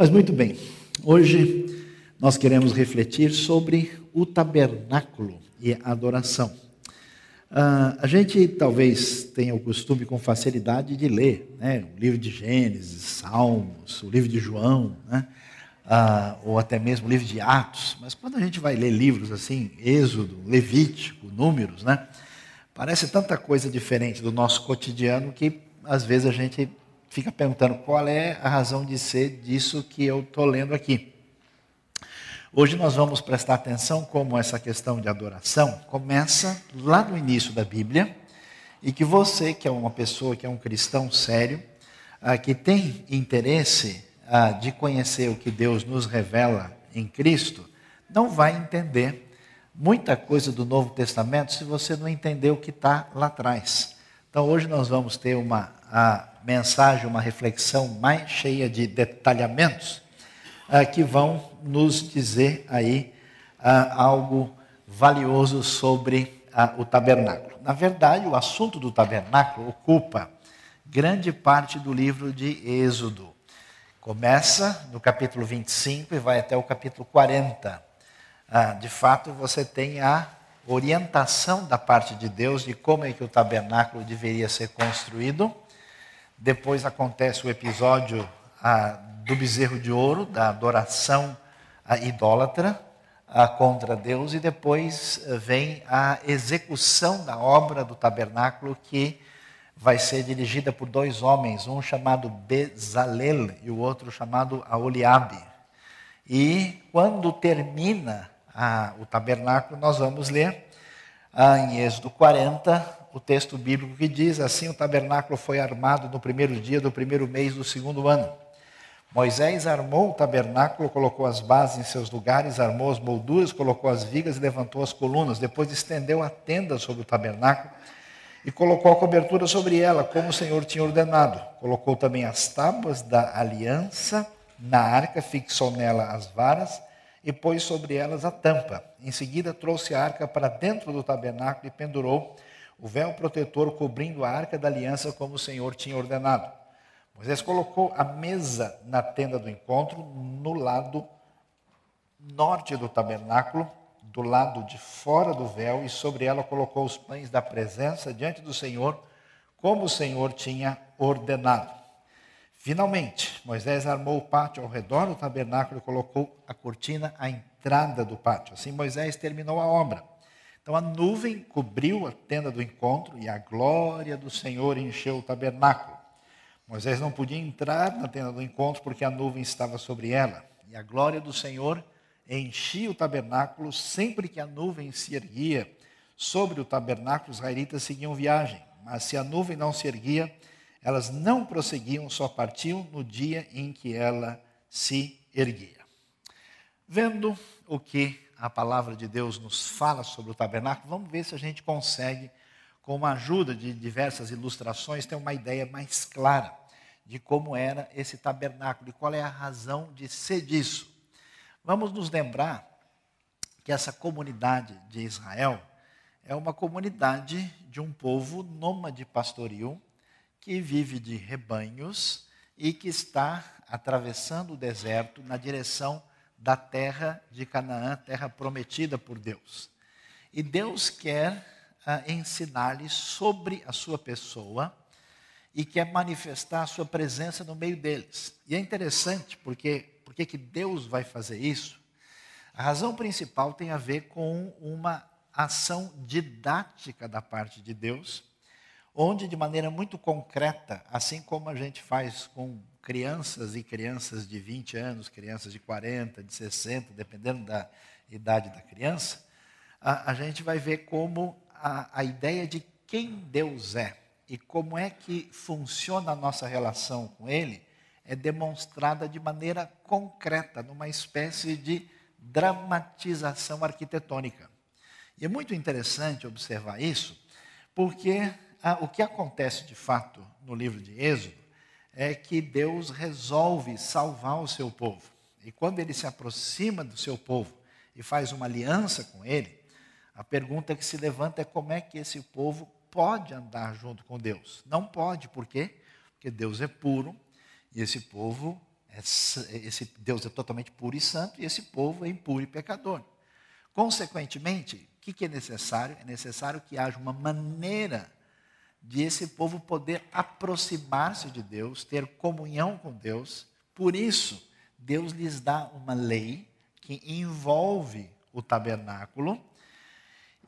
Mas muito bem, hoje nós queremos refletir sobre o tabernáculo e a adoração. Uh, a gente talvez tenha o costume com facilidade de ler né, o livro de Gênesis, Salmos, o livro de João, né, uh, ou até mesmo o livro de Atos, mas quando a gente vai ler livros assim, Êxodo, Levítico, Números, né, parece tanta coisa diferente do nosso cotidiano que às vezes a gente fica perguntando qual é a razão de ser disso que eu estou lendo aqui. Hoje nós vamos prestar atenção como essa questão de adoração começa lá no início da Bíblia e que você, que é uma pessoa, que é um cristão sério, ah, que tem interesse ah, de conhecer o que Deus nos revela em Cristo, não vai entender muita coisa do Novo Testamento se você não entender o que está lá atrás. Então hoje nós vamos ter uma a mensagem, uma reflexão mais cheia de detalhamentos, uh, que vão nos dizer aí uh, algo valioso sobre uh, o tabernáculo. Na verdade, o assunto do tabernáculo ocupa grande parte do livro de Êxodo. Começa no capítulo 25 e vai até o capítulo 40. de fato, você tem a orientação da parte de Deus de como é que o tabernáculo deveria ser construído depois acontece o episódio ah, do bezerro de ouro, da adoração ah, idólatra ah, contra Deus, e depois ah, vem a execução da obra do tabernáculo que vai ser dirigida por dois homens, um chamado Bezalel e o outro chamado Aoliabe. E quando termina ah, o tabernáculo, nós vamos ler ah, em Êxodo 40, o texto bíblico que diz assim: o tabernáculo foi armado no primeiro dia do primeiro mês do segundo ano. Moisés armou o tabernáculo, colocou as bases em seus lugares, armou as molduras, colocou as vigas e levantou as colunas. Depois estendeu a tenda sobre o tabernáculo e colocou a cobertura sobre ela, como o Senhor tinha ordenado. Colocou também as tábuas da aliança na arca, fixou nela as varas e pôs sobre elas a tampa. Em seguida, trouxe a arca para dentro do tabernáculo e pendurou o véu protetor cobrindo a arca da aliança, como o Senhor tinha ordenado. Moisés colocou a mesa na tenda do encontro, no lado norte do tabernáculo, do lado de fora do véu, e sobre ela colocou os pães da presença diante do Senhor, como o Senhor tinha ordenado. Finalmente, Moisés armou o pátio ao redor do tabernáculo e colocou a cortina à entrada do pátio. Assim, Moisés terminou a obra. Então a nuvem cobriu a tenda do encontro e a glória do Senhor encheu o tabernáculo. Moisés não podia entrar na tenda do encontro porque a nuvem estava sobre ela. E a glória do Senhor enchia o tabernáculo sempre que a nuvem se erguia. Sobre o tabernáculo, os israelitas seguiam viagem. Mas se a nuvem não se erguia, elas não prosseguiam, só partiam no dia em que ela se erguia. Vendo o que a palavra de Deus nos fala sobre o tabernáculo, vamos ver se a gente consegue, com a ajuda de diversas ilustrações, ter uma ideia mais clara de como era esse tabernáculo e qual é a razão de ser disso. Vamos nos lembrar que essa comunidade de Israel é uma comunidade de um povo nômade pastoril que vive de rebanhos e que está atravessando o deserto na direção da terra de Canaã, terra prometida por Deus. E Deus quer ah, ensinar-lhes sobre a sua pessoa e quer manifestar a sua presença no meio deles. E é interessante porque porque que Deus vai fazer isso? A razão principal tem a ver com uma ação didática da parte de Deus, onde de maneira muito concreta, assim como a gente faz com crianças e crianças de 20 anos, crianças de 40, de 60, dependendo da idade da criança, a, a gente vai ver como a, a ideia de quem Deus é e como é que funciona a nossa relação com Ele é demonstrada de maneira concreta, numa espécie de dramatização arquitetônica. E é muito interessante observar isso, porque ah, o que acontece de fato no livro de Êxodo é que Deus resolve salvar o seu povo. E quando ele se aproxima do seu povo e faz uma aliança com ele, a pergunta que se levanta é como é que esse povo pode andar junto com Deus? Não pode, por quê? Porque Deus é puro e esse povo é esse Deus é totalmente puro e santo e esse povo é impuro e pecador. Consequentemente, o que, que é necessário? É necessário que haja uma maneira de esse povo poder aproximar-se de Deus, ter comunhão com Deus. Por isso, Deus lhes dá uma lei que envolve o tabernáculo.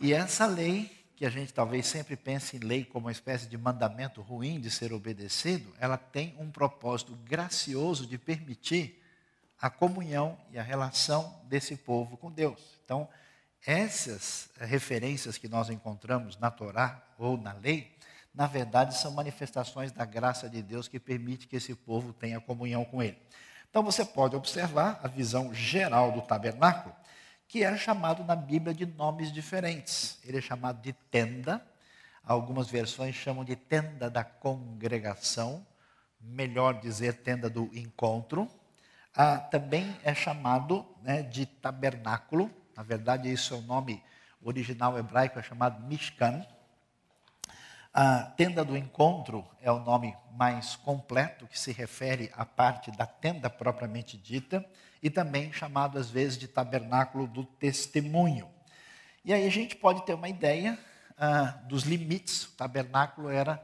E essa lei, que a gente talvez sempre pense em lei como uma espécie de mandamento ruim de ser obedecido, ela tem um propósito gracioso de permitir a comunhão e a relação desse povo com Deus. Então, essas referências que nós encontramos na Torá ou na lei, na verdade são manifestações da graça de Deus que permite que esse povo tenha comunhão com Ele. Então você pode observar a visão geral do tabernáculo, que é chamado na Bíblia de nomes diferentes. Ele é chamado de tenda, algumas versões chamam de tenda da congregação, melhor dizer, tenda do encontro. Ah, também é chamado né, de tabernáculo, na verdade, isso é o nome original hebraico, é chamado Mishkan. A tenda do encontro é o nome mais completo que se refere à parte da tenda propriamente dita e também chamado às vezes de tabernáculo do testemunho. E aí a gente pode ter uma ideia ah, dos limites. O tabernáculo era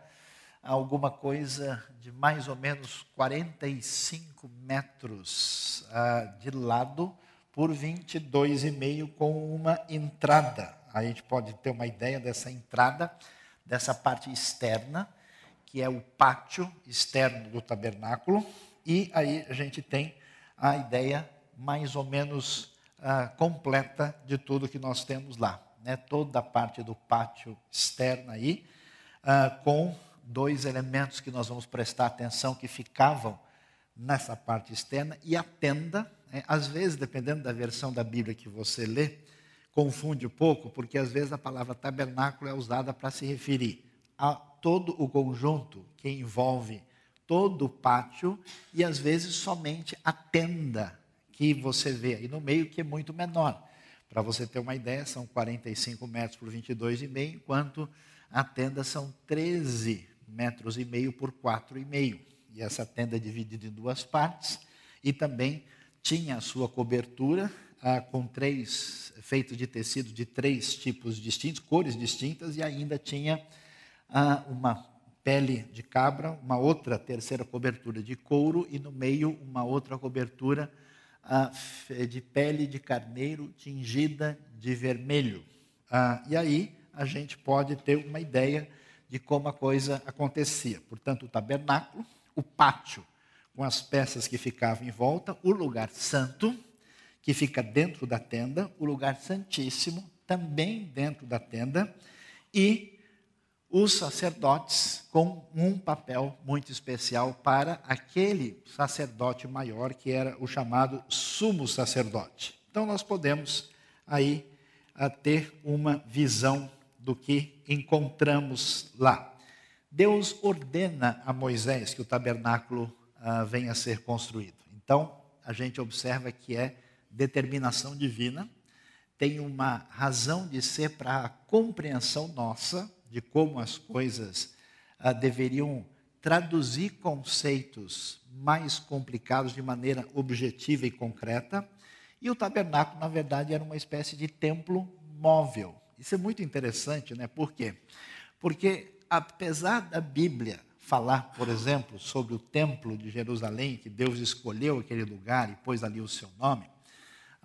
alguma coisa de mais ou menos 45 metros ah, de lado por 22,5 com uma entrada. A gente pode ter uma ideia dessa entrada dessa parte externa, que é o pátio externo do tabernáculo, e aí a gente tem a ideia mais ou menos uh, completa de tudo que nós temos lá. Né? Toda a parte do pátio externo aí, uh, com dois elementos que nós vamos prestar atenção que ficavam nessa parte externa, e a tenda, né? às vezes, dependendo da versão da Bíblia que você lê, confunde um pouco, porque às vezes a palavra tabernáculo é usada para se referir a todo o conjunto que envolve todo o pátio e às vezes somente a tenda que você vê aí no meio, que é muito menor. Para você ter uma ideia, são 45 metros por 22,5, enquanto a tenda são 13 metros e meio por 4,5. E essa tenda é dividida em duas partes e também tinha a sua cobertura ah, com três, feito de tecido de três tipos distintos, cores distintas, e ainda tinha ah, uma pele de cabra, uma outra terceira cobertura de couro, e no meio uma outra cobertura ah, de pele de carneiro tingida de vermelho. Ah, e aí a gente pode ter uma ideia de como a coisa acontecia. Portanto, o tabernáculo, o pátio com as peças que ficavam em volta, o lugar santo, que fica dentro da tenda, o lugar santíssimo, também dentro da tenda, e os sacerdotes com um papel muito especial para aquele sacerdote maior que era o chamado sumo sacerdote. Então nós podemos aí ter uma visão do que encontramos lá. Deus ordena a Moisés que o tabernáculo uh, venha a ser construído. Então a gente observa que é determinação divina, tem uma razão de ser para a compreensão nossa de como as coisas ah, deveriam traduzir conceitos mais complicados de maneira objetiva e concreta. E o tabernáculo, na verdade, era uma espécie de templo móvel. Isso é muito interessante, né? Por quê? Porque, apesar da Bíblia falar, por exemplo, sobre o templo de Jerusalém, que Deus escolheu aquele lugar e pôs ali o seu nome,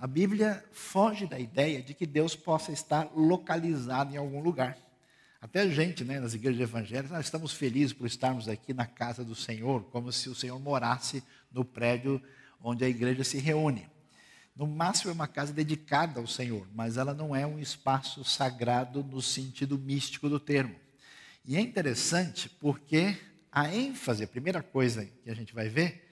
a Bíblia foge da ideia de que Deus possa estar localizado em algum lugar. Até a gente, né, nas igrejas evangélicas, nós estamos felizes por estarmos aqui na casa do Senhor, como se o Senhor morasse no prédio onde a igreja se reúne. No máximo é uma casa dedicada ao Senhor, mas ela não é um espaço sagrado no sentido místico do termo. E é interessante porque a ênfase, a primeira coisa que a gente vai ver,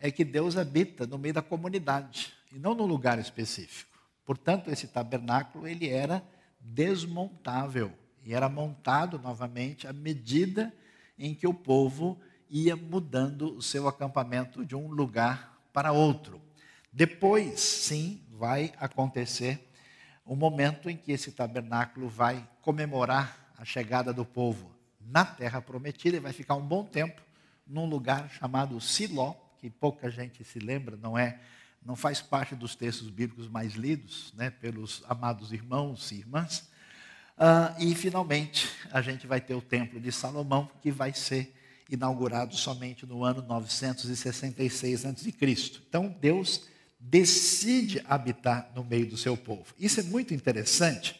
é que Deus habita no meio da comunidade e não num lugar específico. Portanto, esse tabernáculo ele era desmontável e era montado novamente à medida em que o povo ia mudando o seu acampamento de um lugar para outro. Depois, sim, vai acontecer o momento em que esse tabernáculo vai comemorar a chegada do povo na terra prometida e vai ficar um bom tempo num lugar chamado Siló, que pouca gente se lembra, não é, não faz parte dos textos bíblicos mais lidos, né, pelos amados irmãos e irmãs. Uh, e finalmente a gente vai ter o templo de Salomão, que vai ser inaugurado somente no ano 966 a.C. Então Deus decide habitar no meio do seu povo. Isso é muito interessante,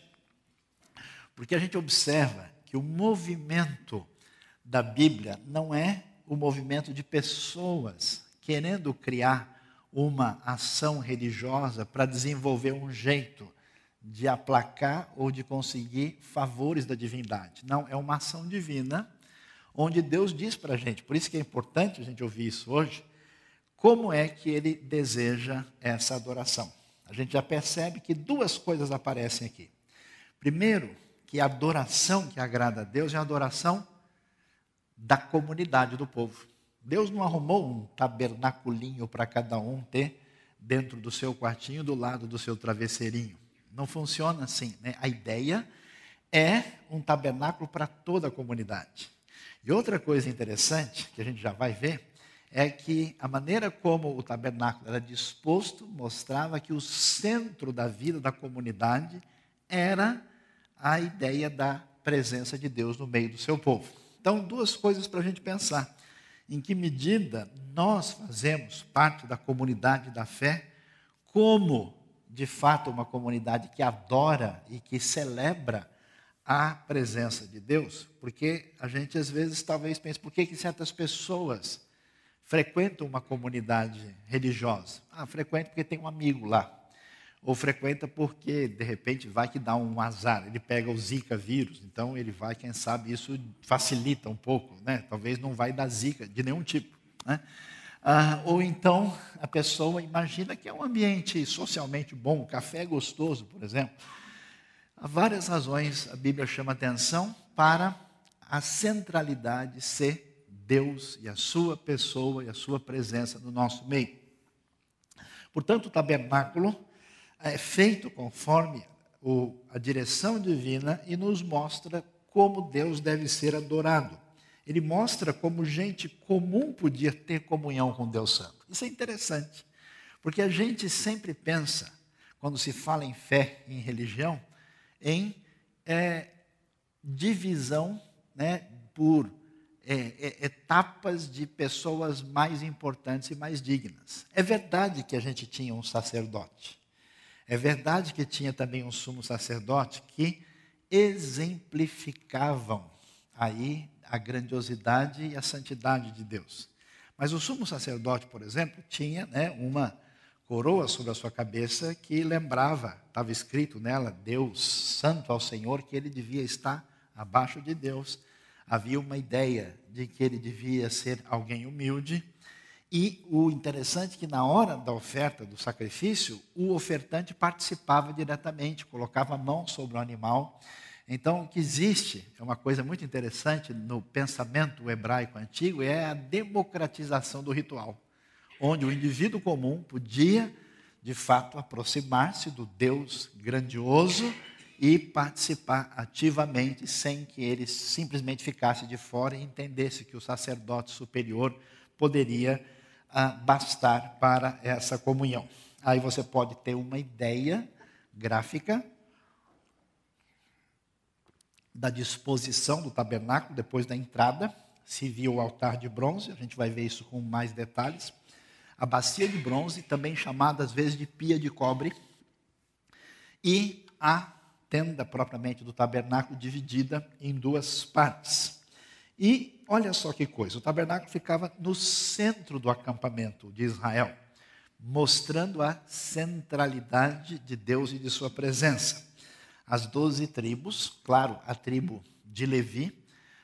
porque a gente observa que o movimento da Bíblia não é o movimento de pessoas querendo criar uma ação religiosa para desenvolver um jeito de aplacar ou de conseguir favores da divindade. Não, é uma ação divina onde Deus diz para a gente, por isso que é importante a gente ouvir isso hoje, como é que ele deseja essa adoração. A gente já percebe que duas coisas aparecem aqui. Primeiro, que a adoração que agrada a Deus é a adoração da comunidade do povo. Deus não arrumou um tabernaculinho para cada um ter dentro do seu quartinho, do lado do seu travesseirinho. Não funciona assim. Né? A ideia é um tabernáculo para toda a comunidade. E outra coisa interessante, que a gente já vai ver, é que a maneira como o tabernáculo era disposto mostrava que o centro da vida da comunidade era a ideia da presença de Deus no meio do seu povo. Então, duas coisas para a gente pensar. Em que medida nós fazemos parte da comunidade da fé, como de fato uma comunidade que adora e que celebra a presença de Deus, porque a gente às vezes talvez pense, por que, que certas pessoas frequentam uma comunidade religiosa? Ah, frequenta porque tem um amigo lá ou frequenta porque, de repente, vai que dá um azar, ele pega o Zika vírus, então ele vai, quem sabe, isso facilita um pouco, né? talvez não vai dar Zika de nenhum tipo. Né? Ah, ou então a pessoa imagina que é um ambiente socialmente bom, o café é gostoso, por exemplo. Há várias razões a Bíblia chama atenção para a centralidade ser Deus e a sua pessoa e a sua presença no nosso meio. Portanto, o tabernáculo é feito conforme o, a direção divina e nos mostra como Deus deve ser adorado. Ele mostra como gente comum podia ter comunhão com Deus Santo. Isso é interessante, porque a gente sempre pensa, quando se fala em fé, em religião, em é, divisão né, por é, é, etapas de pessoas mais importantes e mais dignas. É verdade que a gente tinha um sacerdote. É verdade que tinha também um sumo sacerdote que exemplificavam aí a grandiosidade e a santidade de Deus. Mas o sumo sacerdote, por exemplo, tinha né, uma coroa sobre a sua cabeça que lembrava, estava escrito nela, Deus santo ao Senhor, que ele devia estar abaixo de Deus. Havia uma ideia de que ele devia ser alguém humilde e o interessante é que na hora da oferta do sacrifício, o ofertante participava diretamente, colocava a mão sobre o animal. Então, o que existe, é uma coisa muito interessante no pensamento hebraico antigo, é a democratização do ritual, onde o indivíduo comum podia, de fato, aproximar-se do Deus grandioso e participar ativamente, sem que ele simplesmente ficasse de fora e entendesse que o sacerdote superior poderia bastar para essa comunhão. Aí você pode ter uma ideia gráfica da disposição do tabernáculo depois da entrada. Se viu o altar de bronze, a gente vai ver isso com mais detalhes. A bacia de bronze, também chamada às vezes de pia de cobre. E a tenda propriamente do tabernáculo dividida em duas partes. E olha só que coisa: o tabernáculo ficava no centro do acampamento de Israel, mostrando a centralidade de Deus e de sua presença. As doze tribos, claro, a tribo de Levi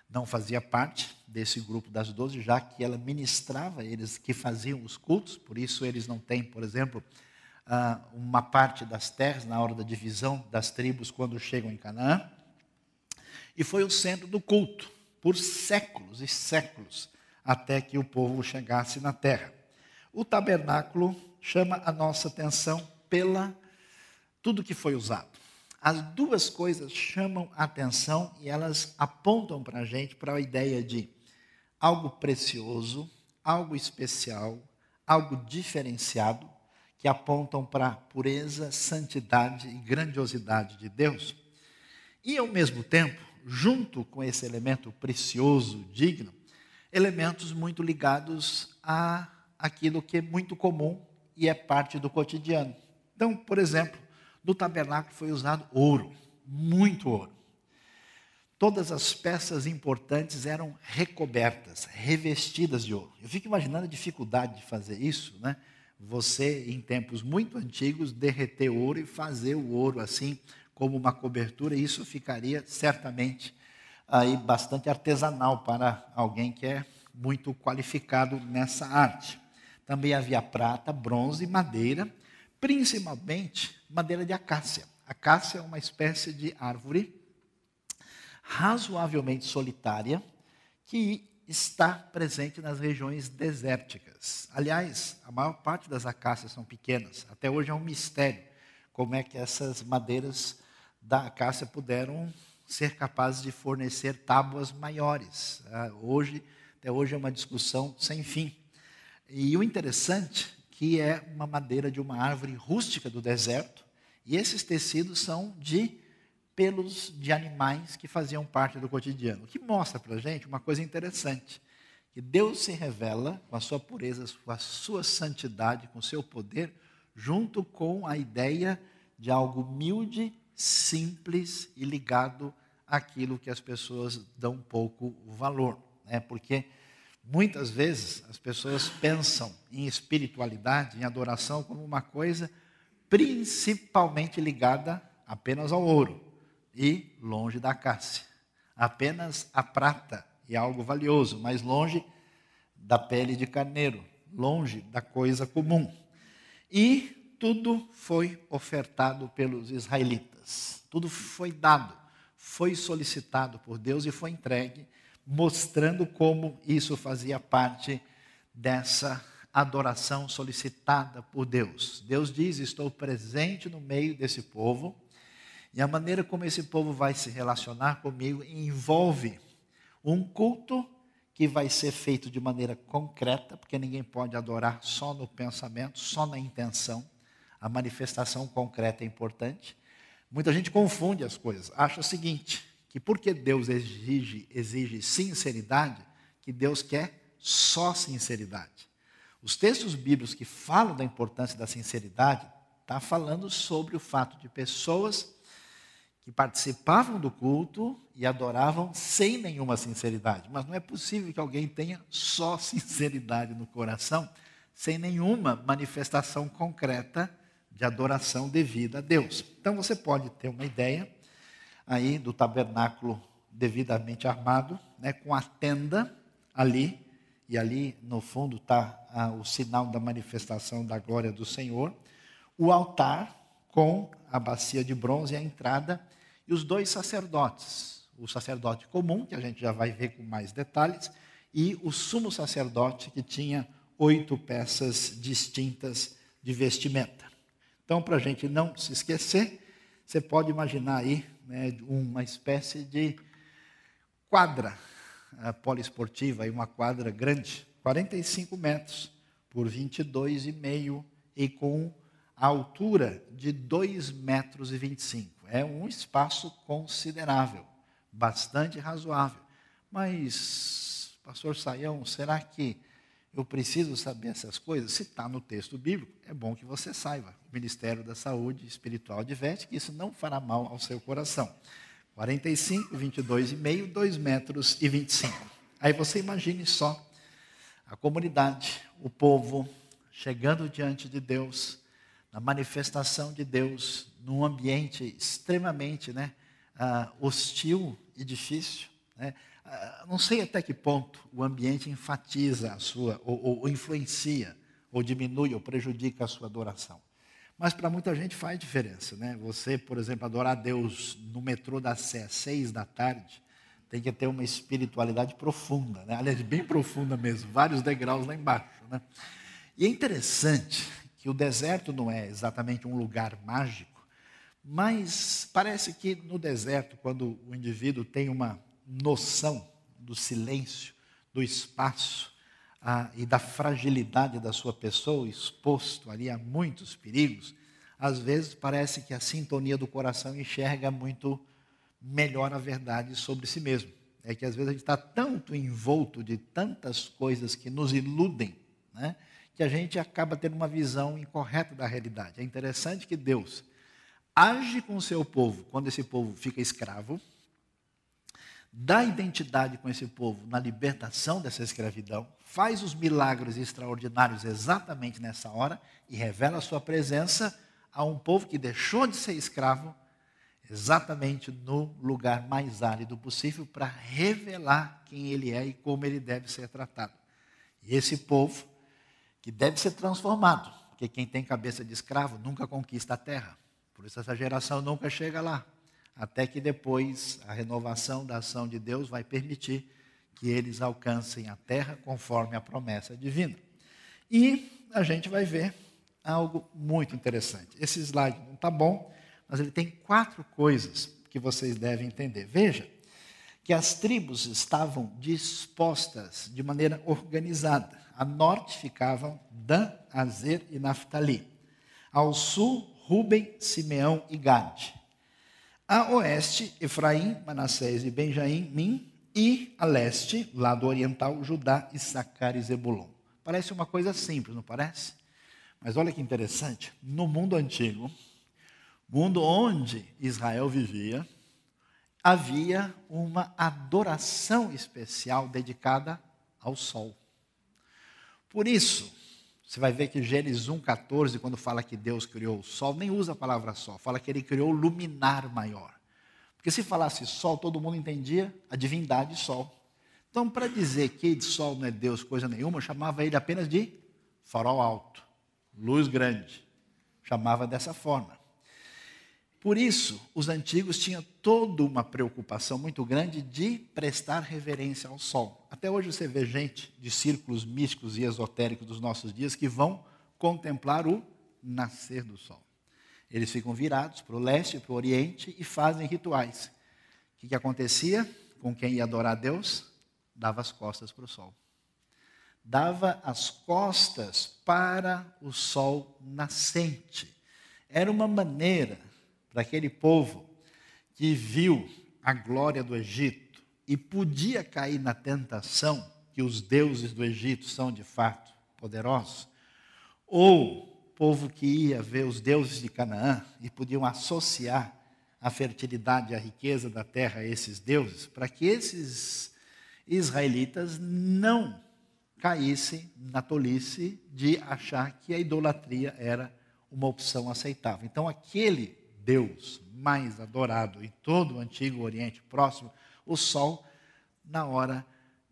não fazia parte desse grupo das doze, já que ela ministrava eles que faziam os cultos, por isso eles não têm, por exemplo, ah, uma parte das terras na hora da divisão das tribos quando chegam em Canaã. E foi o centro do culto por séculos e séculos, até que o povo chegasse na terra. O tabernáculo chama a nossa atenção pela tudo que foi usado. As duas coisas chamam a atenção e elas apontam para a gente para a ideia de algo precioso, algo especial, algo diferenciado, que apontam para a pureza, santidade e grandiosidade de Deus. E, ao mesmo tempo, junto com esse elemento precioso, digno, elementos muito ligados a aquilo que é muito comum e é parte do cotidiano. Então, por exemplo, no tabernáculo foi usado ouro, muito ouro. Todas as peças importantes eram recobertas, revestidas de ouro. Eu fico imaginando a dificuldade de fazer isso, né? Você, em tempos muito antigos, derreter ouro e fazer o ouro assim, como uma cobertura, isso ficaria certamente aí bastante artesanal para alguém que é muito qualificado nessa arte. Também havia prata, bronze e madeira, principalmente madeira de acácia. Acácia é uma espécie de árvore razoavelmente solitária que está presente nas regiões desérticas. Aliás, a maior parte das acácias são pequenas. Até hoje é um mistério como é que essas madeiras da acácia puderam ser capazes de fornecer tábuas maiores. Ah, hoje, até hoje é uma discussão sem fim. E o interessante que é uma madeira de uma árvore rústica do deserto, e esses tecidos são de pelos de animais que faziam parte do cotidiano. O que mostra para a gente uma coisa interessante, que Deus se revela com a sua pureza, com a sua santidade, com o seu poder, junto com a ideia de algo humilde simples e ligado àquilo que as pessoas dão pouco valor. Né? Porque muitas vezes as pessoas pensam em espiritualidade, em adoração, como uma coisa principalmente ligada apenas ao ouro e longe da cássia. Apenas a prata é algo valioso, mas longe da pele de carneiro, longe da coisa comum. E tudo foi ofertado pelos israelitas. Tudo foi dado, foi solicitado por Deus e foi entregue, mostrando como isso fazia parte dessa adoração solicitada por Deus. Deus diz: Estou presente no meio desse povo, e a maneira como esse povo vai se relacionar comigo envolve um culto que vai ser feito de maneira concreta, porque ninguém pode adorar só no pensamento, só na intenção. A manifestação concreta é importante. Muita gente confunde as coisas, acha o seguinte, que porque Deus exige, exige sinceridade, que Deus quer só sinceridade. Os textos bíblicos que falam da importância da sinceridade, está falando sobre o fato de pessoas que participavam do culto e adoravam sem nenhuma sinceridade. Mas não é possível que alguém tenha só sinceridade no coração, sem nenhuma manifestação concreta de adoração devida a Deus. Então você pode ter uma ideia aí do tabernáculo devidamente armado, né, com a tenda ali, e ali no fundo está ah, o sinal da manifestação da glória do Senhor, o altar com a bacia de bronze a entrada, e os dois sacerdotes, o sacerdote comum, que a gente já vai ver com mais detalhes, e o sumo sacerdote, que tinha oito peças distintas de vestimenta. Então, para a gente não se esquecer, você pode imaginar aí né, uma espécie de quadra poliesportiva, uma quadra grande, 45 metros por 22,5 e com a altura de 2 metros 25. É um espaço considerável, bastante razoável. Mas, pastor Saião, será que eu preciso saber essas coisas? Se está no texto bíblico, é bom que você saiba. O Ministério da Saúde Espiritual adverte que isso não fará mal ao seu coração. 45, 22 e meio, 2 metros e 25. Aí você imagine só a comunidade, o povo chegando diante de Deus, na manifestação de Deus, num ambiente extremamente né, uh, hostil e difícil. Né? Ah, não sei até que ponto o ambiente enfatiza a sua, ou, ou, ou influencia, ou diminui, ou prejudica a sua adoração. Mas para muita gente faz diferença, né? Você, por exemplo, adorar Deus no metrô da Sé, seis da tarde, tem que ter uma espiritualidade profunda, né? Aliás, bem profunda mesmo, vários degraus lá embaixo, né? E é interessante que o deserto não é exatamente um lugar mágico, mas parece que no deserto, quando o indivíduo tem uma noção do silêncio, do espaço, ah, e da fragilidade da sua pessoa, exposto ali a muitos perigos, às vezes parece que a sintonia do coração enxerga muito melhor a verdade sobre si mesmo. É que às vezes a gente está tanto envolto de tantas coisas que nos iludem, né, que a gente acaba tendo uma visão incorreta da realidade. É interessante que Deus age com o seu povo quando esse povo fica escravo, dá identidade com esse povo na libertação dessa escravidão, faz os milagres extraordinários exatamente nessa hora e revela a sua presença a um povo que deixou de ser escravo exatamente no lugar mais árido possível para revelar quem ele é e como ele deve ser tratado. E esse povo que deve ser transformado, porque quem tem cabeça de escravo nunca conquista a terra. Por isso essa geração nunca chega lá, até que depois a renovação da ação de Deus vai permitir que eles alcancem a terra conforme a promessa divina. E a gente vai ver algo muito interessante. Esse slide não está bom, mas ele tem quatro coisas que vocês devem entender. Veja que as tribos estavam dispostas de maneira organizada. A norte ficavam Dan, Azer e Naphtali. Ao sul, Ruben, Simeão e Gade. A oeste, Efraim, Manassés e Benjamim. E a leste, lado oriental, Judá, Issacar e Zebulon. Parece uma coisa simples, não parece? Mas olha que interessante, no mundo antigo, mundo onde Israel vivia, havia uma adoração especial dedicada ao sol. Por isso, você vai ver que Gênesis 1,14, quando fala que Deus criou o sol, nem usa a palavra sol, fala que ele criou o luminar maior. Porque se falasse sol, todo mundo entendia a divindade sol. Então, para dizer que sol não é Deus coisa nenhuma, chamava ele apenas de farol alto, luz grande. Chamava dessa forma. Por isso, os antigos tinham toda uma preocupação muito grande de prestar reverência ao sol. Até hoje você vê gente de círculos místicos e esotéricos dos nossos dias que vão contemplar o nascer do sol. Eles ficam virados para o leste, para o oriente e fazem rituais. O que, que acontecia com quem ia adorar a Deus? Dava as costas para o sol. Dava as costas para o sol nascente. Era uma maneira daquele povo que viu a glória do Egito e podia cair na tentação que os deuses do Egito são de fato poderosos, ou povo que ia ver os deuses de Canaã e podiam associar a fertilidade e a riqueza da terra a esses deuses, para que esses israelitas não caíssem na tolice de achar que a idolatria era uma opção aceitável. Então, aquele Deus mais adorado em todo o antigo Oriente Próximo, o sol, na hora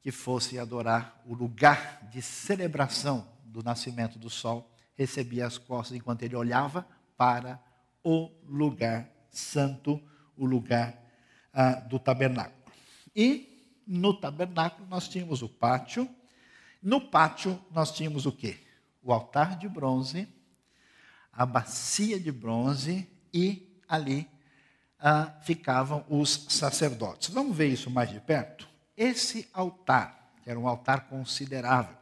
que fosse adorar o lugar de celebração do nascimento do sol, recebia as costas enquanto ele olhava para o lugar santo, o lugar ah, do tabernáculo. E no tabernáculo nós tínhamos o pátio. No pátio nós tínhamos o quê? O altar de bronze, a bacia de bronze e ali ah, ficavam os sacerdotes. Vamos ver isso mais de perto? Esse altar, que era um altar considerável,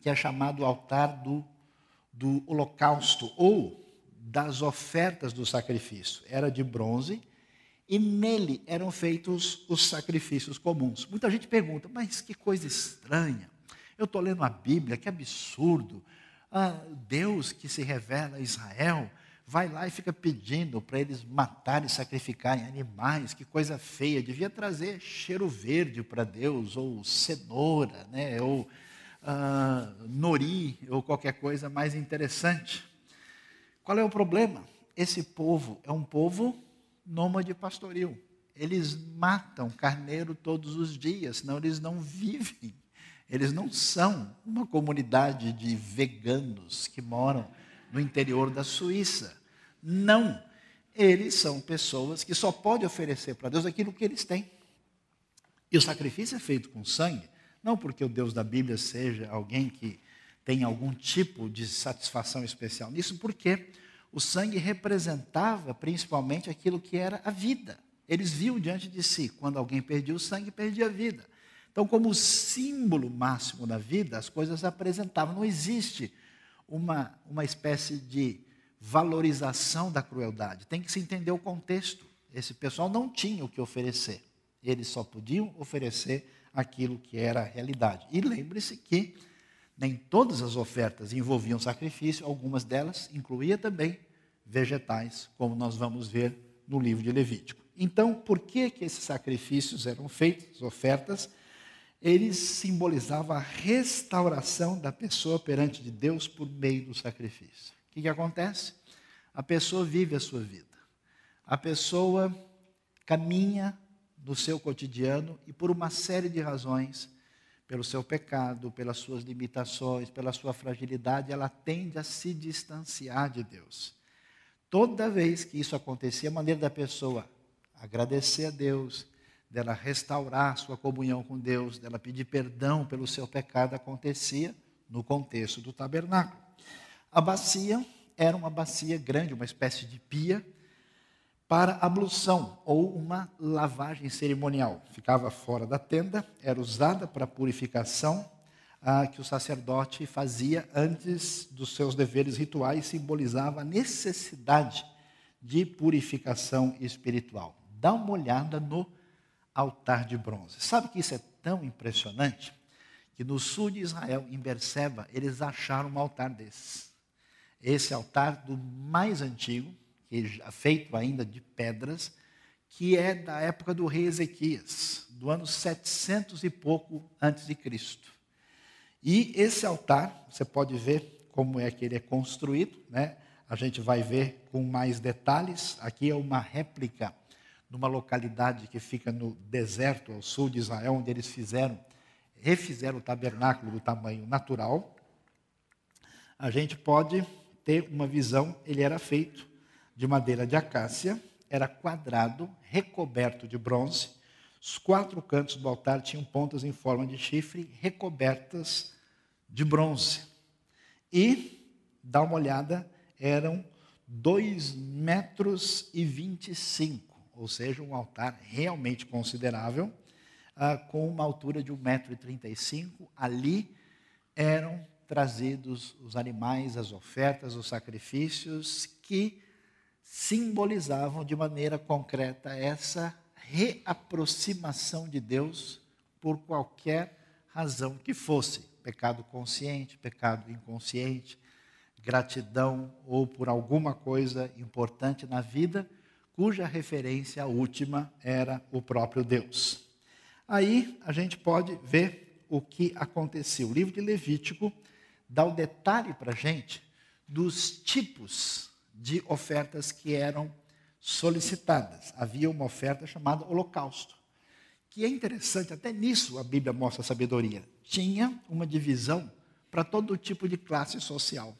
que é chamado altar do, do holocausto ou das ofertas do sacrifício, era de bronze e nele eram feitos os sacrifícios comuns. Muita gente pergunta, mas que coisa estranha. Eu estou lendo a Bíblia, que absurdo. Ah, Deus que se revela a Israel vai lá e fica pedindo para eles matarem e sacrificarem animais, que coisa feia, devia trazer cheiro verde para Deus, ou cenoura, né? ou ah, nori, ou qualquer coisa mais interessante. Qual é o problema? Esse povo é um povo nômade pastoril. Eles matam carneiro todos os dias, senão eles não vivem. Eles não são uma comunidade de veganos que moram no interior da Suíça. Não. Eles são pessoas que só podem oferecer para Deus aquilo que eles têm. E o sacrifício é feito com sangue, não porque o Deus da Bíblia seja alguém que tem algum tipo de satisfação especial nisso, porque o sangue representava principalmente aquilo que era a vida. Eles viam diante de si, quando alguém perdia o sangue, perdia a vida. Então, como símbolo máximo da vida, as coisas apresentavam. Não existe uma, uma espécie de valorização da crueldade. Tem que se entender o contexto. Esse pessoal não tinha o que oferecer. Eles só podiam oferecer aquilo que era a realidade. E lembre-se que nem todas as ofertas envolviam sacrifício, algumas delas incluía também vegetais, como nós vamos ver no livro de Levítico. Então, por que, que esses sacrifícios eram feitos, as ofertas? Eles simbolizavam a restauração da pessoa perante de Deus por meio do sacrifício. Que, que acontece? A pessoa vive a sua vida. A pessoa caminha no seu cotidiano e por uma série de razões, pelo seu pecado, pelas suas limitações, pela sua fragilidade, ela tende a se distanciar de Deus. Toda vez que isso acontecia, a maneira da pessoa agradecer a Deus, dela restaurar sua comunhão com Deus, dela pedir perdão pelo seu pecado, acontecia no contexto do tabernáculo. A bacia era uma bacia grande, uma espécie de pia, para ablução ou uma lavagem cerimonial. Ficava fora da tenda, era usada para purificação ah, que o sacerdote fazia antes dos seus deveres rituais, simbolizava a necessidade de purificação espiritual. Dá uma olhada no altar de bronze. Sabe que isso é tão impressionante? Que no sul de Israel, em Berseba, eles acharam um altar desses. Esse altar do mais antigo, que é feito ainda de pedras, que é da época do rei Ezequias, do ano 700 e pouco antes de Cristo. E esse altar, você pode ver como é que ele é construído, né? A gente vai ver com mais detalhes. Aqui é uma réplica numa localidade que fica no deserto ao sul de Israel, onde eles fizeram, refizeram o tabernáculo do tamanho natural. A gente pode ter uma visão, ele era feito de madeira de acácia, era quadrado, recoberto de bronze. Os quatro cantos do altar tinham pontas em forma de chifre, recobertas de bronze. E, dá uma olhada, eram 2 metros e 25, ou seja, um altar realmente considerável, ah, com uma altura de 1,35m. Ali eram trazidos os animais, as ofertas, os sacrifícios que simbolizavam de maneira concreta essa reaproximação de Deus por qualquer razão que fosse pecado consciente, pecado inconsciente, gratidão ou por alguma coisa importante na vida, cuja referência última era o próprio Deus. Aí a gente pode ver o que aconteceu. O livro de Levítico dá o detalhe para a gente dos tipos de ofertas que eram solicitadas. Havia uma oferta chamada holocausto, que é interessante, até nisso a Bíblia mostra sabedoria. Tinha uma divisão para todo tipo de classe social.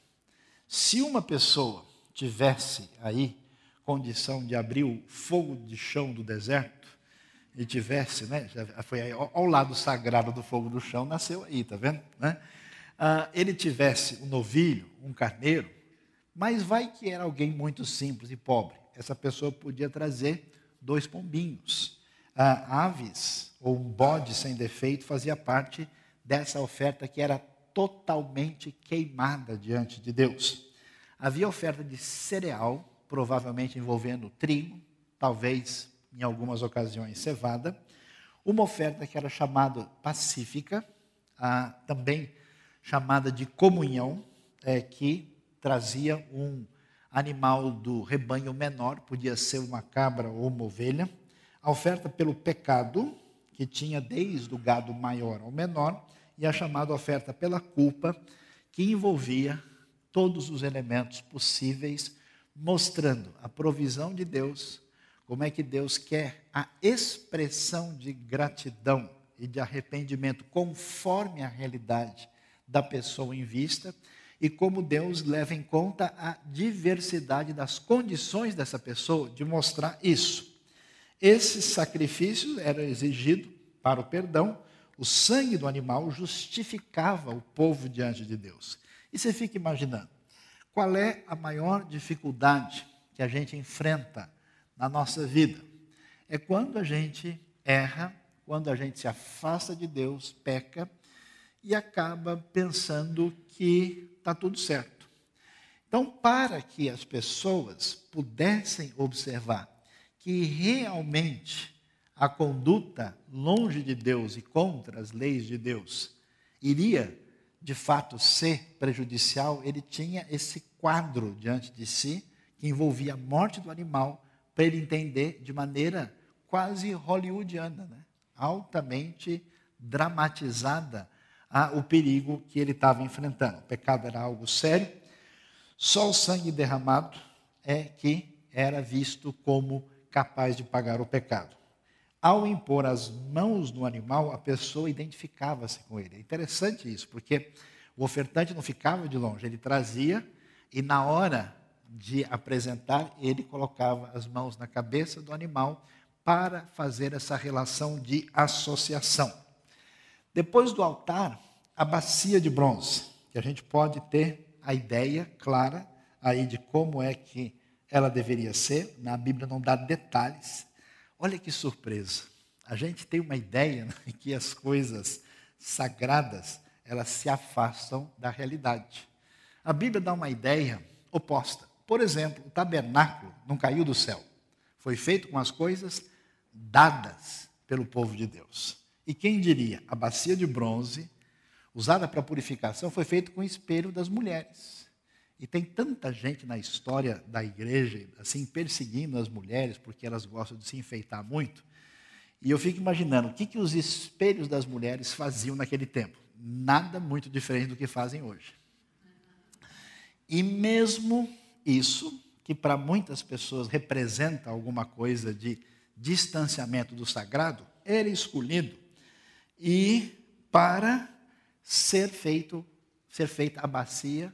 Se uma pessoa tivesse aí condição de abrir o fogo de chão do deserto, e tivesse, né, foi aí, ao lado sagrado do fogo do chão, nasceu aí, tá vendo? Né? Ah, ele tivesse um novilho, um carneiro, mas vai que era alguém muito simples e pobre. Essa pessoa podia trazer dois pombinhos. Ah, aves ou um bode sem defeito fazia parte dessa oferta que era totalmente queimada diante de Deus. Havia oferta de cereal, provavelmente envolvendo trigo, talvez em algumas ocasiões cevada. Uma oferta que era chamada pacífica, ah, também chamada de comunhão, é, que trazia um animal do rebanho menor, podia ser uma cabra ou uma ovelha. A oferta pelo pecado, que tinha desde o gado maior ao menor, e a chamada oferta pela culpa, que envolvia todos os elementos possíveis, mostrando a provisão de Deus, como é que Deus quer a expressão de gratidão e de arrependimento conforme a realidade da pessoa em vista e como Deus leva em conta a diversidade das condições dessa pessoa de mostrar isso. Esses sacrifícios eram exigidos para o perdão, o sangue do animal justificava o povo diante de Deus. E você fica imaginando, qual é a maior dificuldade que a gente enfrenta na nossa vida? É quando a gente erra quando a gente se afasta de Deus, peca e acaba pensando que está tudo certo. Então, para que as pessoas pudessem observar que realmente a conduta longe de Deus e contra as leis de Deus iria de fato ser prejudicial, ele tinha esse quadro diante de si que envolvia a morte do animal para ele entender de maneira quase hollywoodiana, né? altamente dramatizada o perigo que ele estava enfrentando. O pecado era algo sério, só o sangue derramado é que era visto como capaz de pagar o pecado. Ao impor as mãos no animal, a pessoa identificava-se com ele. É interessante isso, porque o ofertante não ficava de longe, ele trazia e na hora de apresentar, ele colocava as mãos na cabeça do animal para fazer essa relação de associação. Depois do altar, a bacia de bronze, que a gente pode ter a ideia clara aí de como é que ela deveria ser. Na Bíblia não dá detalhes. Olha que surpresa. A gente tem uma ideia né, que as coisas sagradas, elas se afastam da realidade. A Bíblia dá uma ideia oposta. Por exemplo, o tabernáculo não caiu do céu. Foi feito com as coisas dadas pelo povo de Deus. E quem diria, a bacia de bronze, usada para purificação, foi feita com o espelho das mulheres. E tem tanta gente na história da igreja, assim, perseguindo as mulheres, porque elas gostam de se enfeitar muito. E eu fico imaginando o que, que os espelhos das mulheres faziam naquele tempo. Nada muito diferente do que fazem hoje. E mesmo isso, que para muitas pessoas representa alguma coisa de distanciamento do sagrado, era escolhido e para ser feito, ser feita a bacia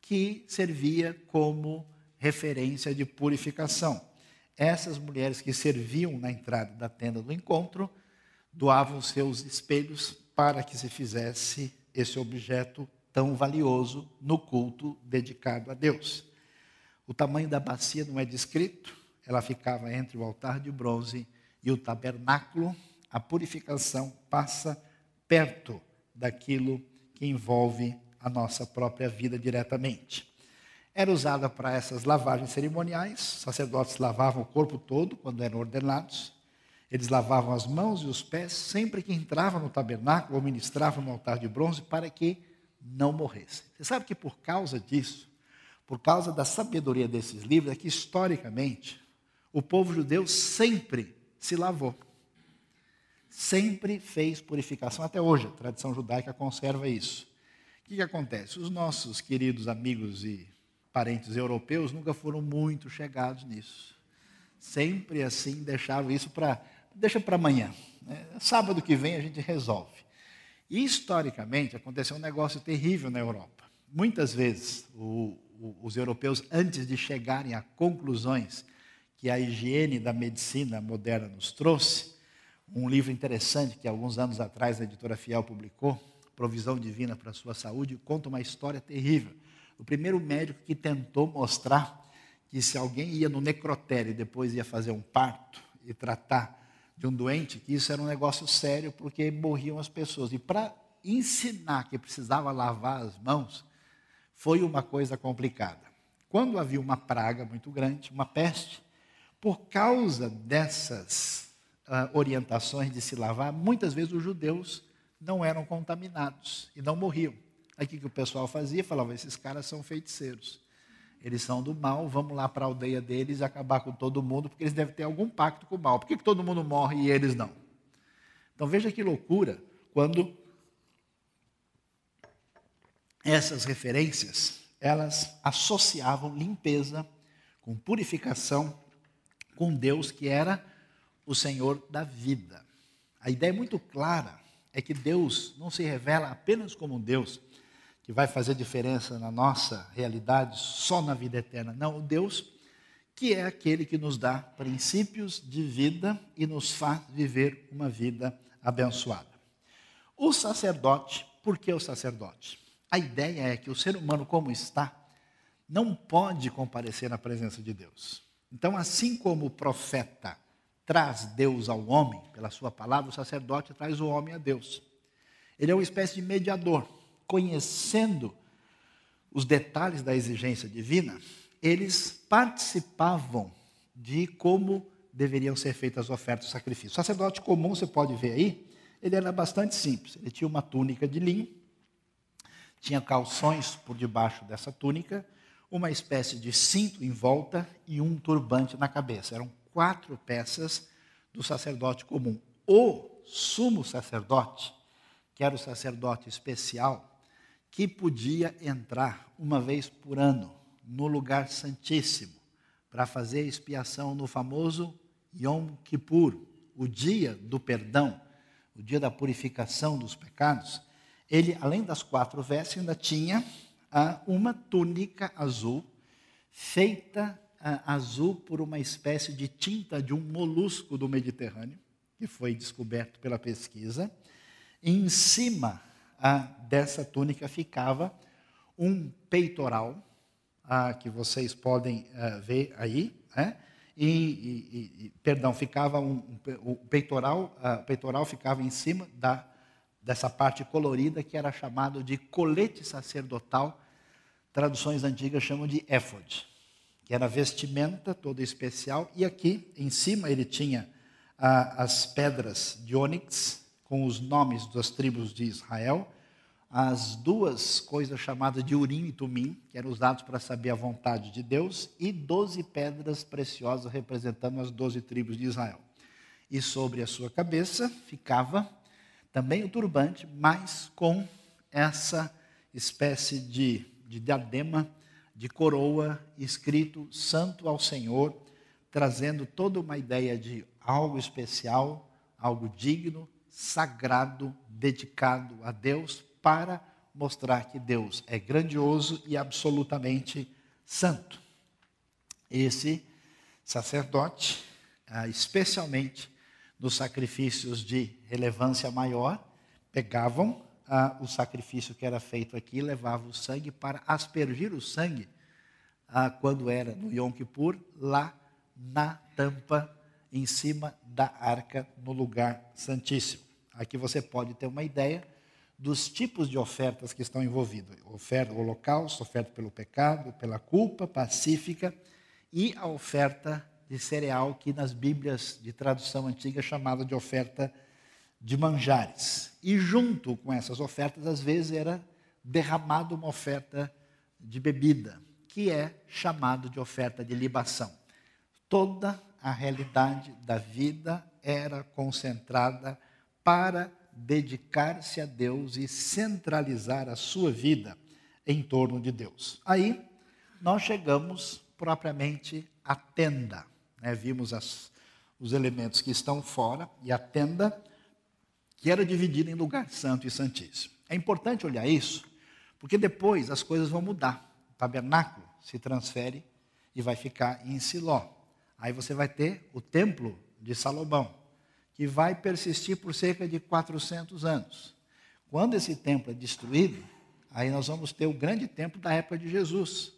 que servia como referência de purificação. Essas mulheres que serviam na entrada da tenda do encontro doavam seus espelhos para que se fizesse esse objeto tão valioso no culto dedicado a Deus. O tamanho da bacia não é descrito, ela ficava entre o altar de bronze e o tabernáculo. A purificação passa perto daquilo que envolve a nossa própria vida diretamente. Era usada para essas lavagens cerimoniais, sacerdotes lavavam o corpo todo quando eram ordenados, eles lavavam as mãos e os pés sempre que entravam no tabernáculo ou ministravam no altar de bronze para que não morressem. Você sabe que por causa disso, por causa da sabedoria desses livros, é que historicamente o povo judeu sempre se lavou. Sempre fez purificação, até hoje a tradição judaica conserva isso. O que, que acontece? Os nossos queridos amigos e parentes europeus nunca foram muito chegados nisso. Sempre assim deixavam isso para. Deixa para amanhã. Né? Sábado que vem a gente resolve. E historicamente aconteceu um negócio terrível na Europa. Muitas vezes o, os europeus, antes de chegarem a conclusões que a higiene da medicina moderna nos trouxe, um livro interessante que alguns anos atrás a editora Fiel publicou, Provisão Divina para a Sua Saúde, conta uma história terrível. O primeiro médico que tentou mostrar que se alguém ia no necrotério e depois ia fazer um parto e tratar de um doente, que isso era um negócio sério porque morriam as pessoas. E para ensinar que precisava lavar as mãos, foi uma coisa complicada. Quando havia uma praga muito grande, uma peste, por causa dessas uh, orientações de se lavar, muitas vezes os judeus não eram contaminados e não morriam. Aí o que o pessoal fazia? Falava: esses caras são feiticeiros. Eles são do mal, vamos lá para a aldeia deles e acabar com todo mundo, porque eles devem ter algum pacto com o mal. Por que, que todo mundo morre e eles não? Então veja que loucura quando essas referências, elas associavam limpeza com purificação com Deus que era o Senhor da vida. A ideia é muito clara, é que Deus não se revela apenas como um Deus que vai fazer diferença na nossa realidade só na vida eterna. Não, o Deus que é aquele que nos dá princípios de vida e nos faz viver uma vida abençoada. O sacerdote, por que o sacerdote? A ideia é que o ser humano, como está, não pode comparecer na presença de Deus. Então, assim como o profeta traz Deus ao homem, pela sua palavra, o sacerdote traz o homem a Deus. Ele é uma espécie de mediador, conhecendo os detalhes da exigência divina, eles participavam de como deveriam ser feitas as ofertas e sacrifícios. O sacerdote comum, você pode ver aí, ele era bastante simples. Ele tinha uma túnica de linho, tinha calções por debaixo dessa túnica, uma espécie de cinto em volta e um turbante na cabeça. Eram quatro peças do sacerdote comum. O sumo sacerdote, que era o sacerdote especial, que podia entrar uma vez por ano no lugar santíssimo para fazer expiação no famoso Yom Kippur, o dia do perdão, o dia da purificação dos pecados, ele, além das quatro vestes, ainda tinha ah, uma túnica azul, feita azul por uma espécie de tinta de um molusco do Mediterrâneo, que foi descoberto pela pesquisa. Em cima dessa túnica ficava um peitoral, que vocês podem ah, ver aí, né? e, e, e, perdão, ficava um, o peitoral, peitoral ficava em cima da, dessa parte colorida que era chamado de colete sacerdotal. Traduções antigas chamam de éfode, que era vestimenta toda especial. E aqui em cima ele tinha uh, as pedras de ônix com os nomes das tribos de Israel as duas coisas chamadas de Urim e Tumim, que eram usados para saber a vontade de Deus, e doze pedras preciosas representando as doze tribos de Israel. E sobre a sua cabeça ficava também o turbante, mas com essa espécie de, de diadema, de coroa, escrito Santo ao Senhor, trazendo toda uma ideia de algo especial, algo digno, sagrado, dedicado a Deus, para mostrar que Deus é grandioso e absolutamente santo. Esse sacerdote, ah, especialmente nos sacrifícios de relevância maior, pegavam ah, o sacrifício que era feito aqui, levavam o sangue para aspergir o sangue, ah, quando era no Yom Kippur, lá na tampa, em cima da arca, no lugar santíssimo. Aqui você pode ter uma ideia dos tipos de ofertas que estão envolvidos. Oferta holocausto, oferta pelo pecado, pela culpa, pacífica, e a oferta de cereal, que nas Bíblias de tradução antiga é chamada de oferta de manjares. E junto com essas ofertas, às vezes era derramada uma oferta de bebida, que é chamado de oferta de libação. Toda a realidade da vida era concentrada para dedicar-se a Deus e centralizar a sua vida em torno de Deus. Aí nós chegamos propriamente à tenda. Né? Vimos as, os elementos que estão fora e a tenda que era dividida em lugar santo e santíssimo. É importante olhar isso, porque depois as coisas vão mudar. O tabernáculo se transfere e vai ficar em Siló. Aí você vai ter o templo de Salomão que vai persistir por cerca de 400 anos. Quando esse templo é destruído, aí nós vamos ter o grande templo da época de Jesus,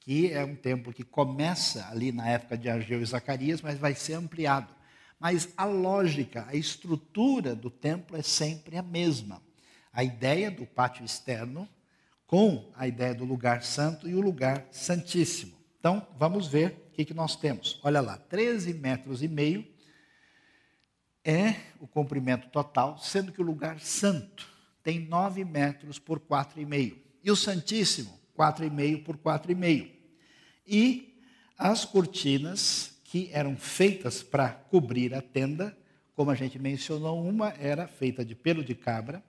que é um templo que começa ali na época de Ageu e Zacarias, mas vai ser ampliado. Mas a lógica, a estrutura do templo é sempre a mesma. A ideia do pátio externo com a ideia do lugar santo e o lugar santíssimo. Então, vamos ver o que, que nós temos. Olha lá, 13 metros e meio é o comprimento total, sendo que o lugar santo tem 9 metros por 4,5. E o Santíssimo, 4,5 por 4,5. E as cortinas que eram feitas para cobrir a tenda, como a gente mencionou, uma era feita de pelo de cabra,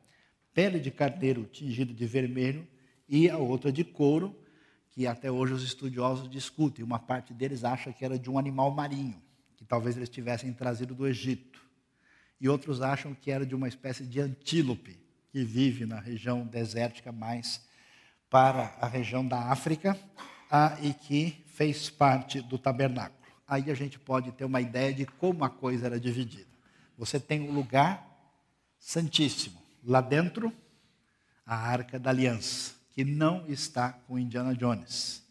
pele de carneiro tingido de vermelho, e a outra de couro, que até hoje os estudiosos discutem. Uma parte deles acha que era de um animal marinho, que talvez eles tivessem trazido do Egito e outros acham que era de uma espécie de antílope que vive na região desértica mais para a região da África ah, e que fez parte do tabernáculo. Aí a gente pode ter uma ideia de como a coisa era dividida. Você tem um lugar santíssimo. Lá dentro, a Arca da Aliança, que não está com Indiana Jones.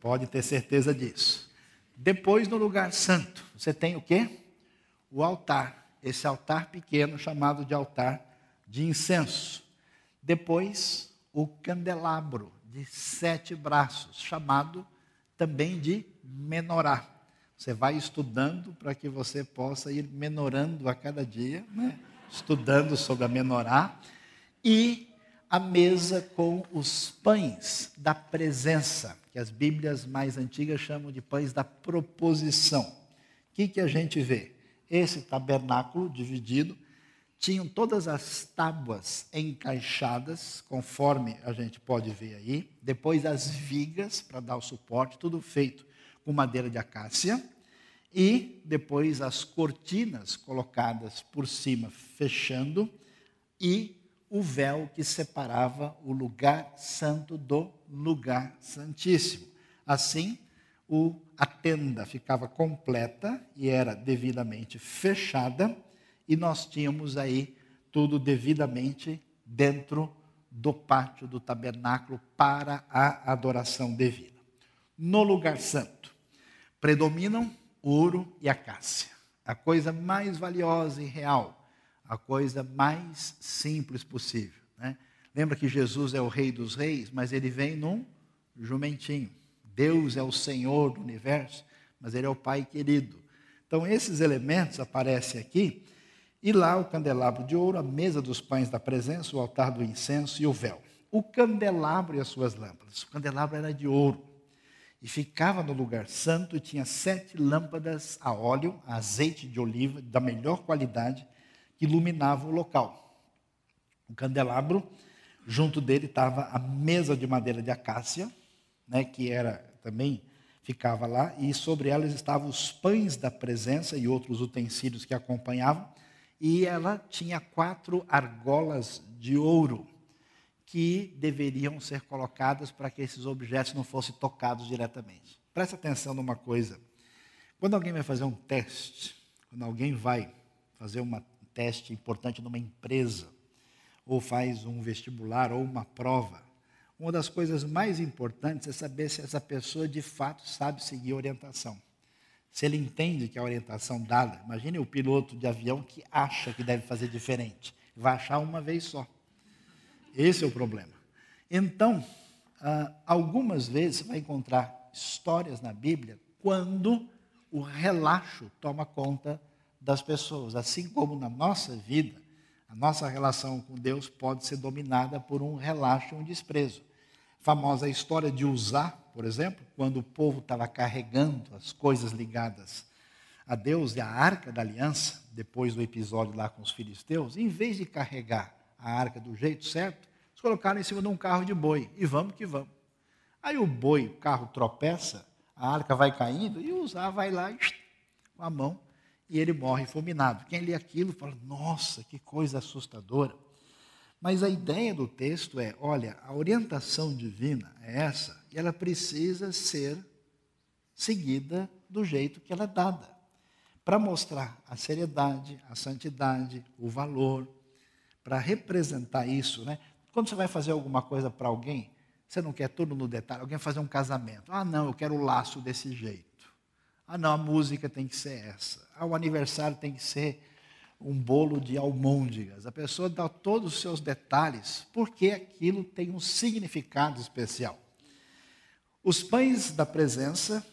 Pode ter certeza disso. Depois, no lugar santo, você tem o quê? o altar, esse altar pequeno chamado de altar de incenso. Depois, o candelabro de sete braços, chamado também de menorá. Você vai estudando para que você possa ir menorando a cada dia, né? estudando sobre a menorá. E a mesa com os pães da presença, que as Bíblias mais antigas chamam de pães da proposição. O que, que a gente vê? Esse tabernáculo dividido tinham todas as tábuas encaixadas, conforme a gente pode ver aí, depois as vigas para dar o suporte, tudo feito com madeira de acácia, e depois as cortinas colocadas por cima, fechando, e o véu que separava o lugar santo do lugar santíssimo. Assim, o, a tenda ficava completa e era devidamente fechada, e nós tínhamos aí tudo devidamente dentro do pátio do tabernáculo para a adoração devida. No lugar santo, predominam ouro e acácia, a coisa mais valiosa e real a coisa mais simples possível. Né? Lembra que Jesus é o Rei dos Reis, mas ele vem num jumentinho. Deus é o Senhor do universo, mas ele é o Pai querido. Então, esses elementos aparecem aqui, e lá o candelabro de ouro, a mesa dos pães da presença, o altar do incenso e o véu. O candelabro e as suas lâmpadas. O candelabro era de ouro e ficava no lugar santo tinha sete lâmpadas a óleo, a azeite de oliva da melhor qualidade que iluminava o local. O candelabro, junto dele estava a mesa de madeira de acácia, né, que era também ficava lá, e sobre elas estavam os pães da presença e outros utensílios que acompanhavam, e ela tinha quatro argolas de ouro que deveriam ser colocadas para que esses objetos não fossem tocados diretamente. Presta atenção numa coisa. Quando alguém vai fazer um teste, quando alguém vai fazer uma teste importante numa empresa, ou faz um vestibular ou uma prova, uma das coisas mais importantes é saber se essa pessoa de fato sabe seguir a orientação. Se ele entende que a orientação dada, imagine o piloto de avião que acha que deve fazer diferente, vai achar uma vez só. Esse é o problema. Então, ah, algumas vezes você vai encontrar histórias na Bíblia quando o relaxo toma conta das pessoas. Assim como na nossa vida, a nossa relação com Deus pode ser dominada por um relaxo e um desprezo. A famosa história de usar, por exemplo, quando o povo estava carregando as coisas ligadas a Deus e a arca da aliança, depois do episódio lá com os filisteus, em vez de carregar a arca do jeito certo, eles colocaram em cima de um carro de boi e vamos que vamos. Aí o boi, o carro tropeça, a arca vai caindo e o usar vai lá com a mão e ele morre fulminado. Quem lê aquilo fala: nossa, que coisa assustadora. Mas a ideia do texto é: olha, a orientação divina é essa, e ela precisa ser seguida do jeito que ela é dada para mostrar a seriedade, a santidade, o valor, para representar isso. Né? Quando você vai fazer alguma coisa para alguém, você não quer tudo no detalhe. Alguém fazer um casamento. Ah, não, eu quero o laço desse jeito. Ah, não, a música tem que ser essa. Ah, o aniversário tem que ser um bolo de almôndegas. A pessoa dá todos os seus detalhes, porque aquilo tem um significado especial. Os pães da presença,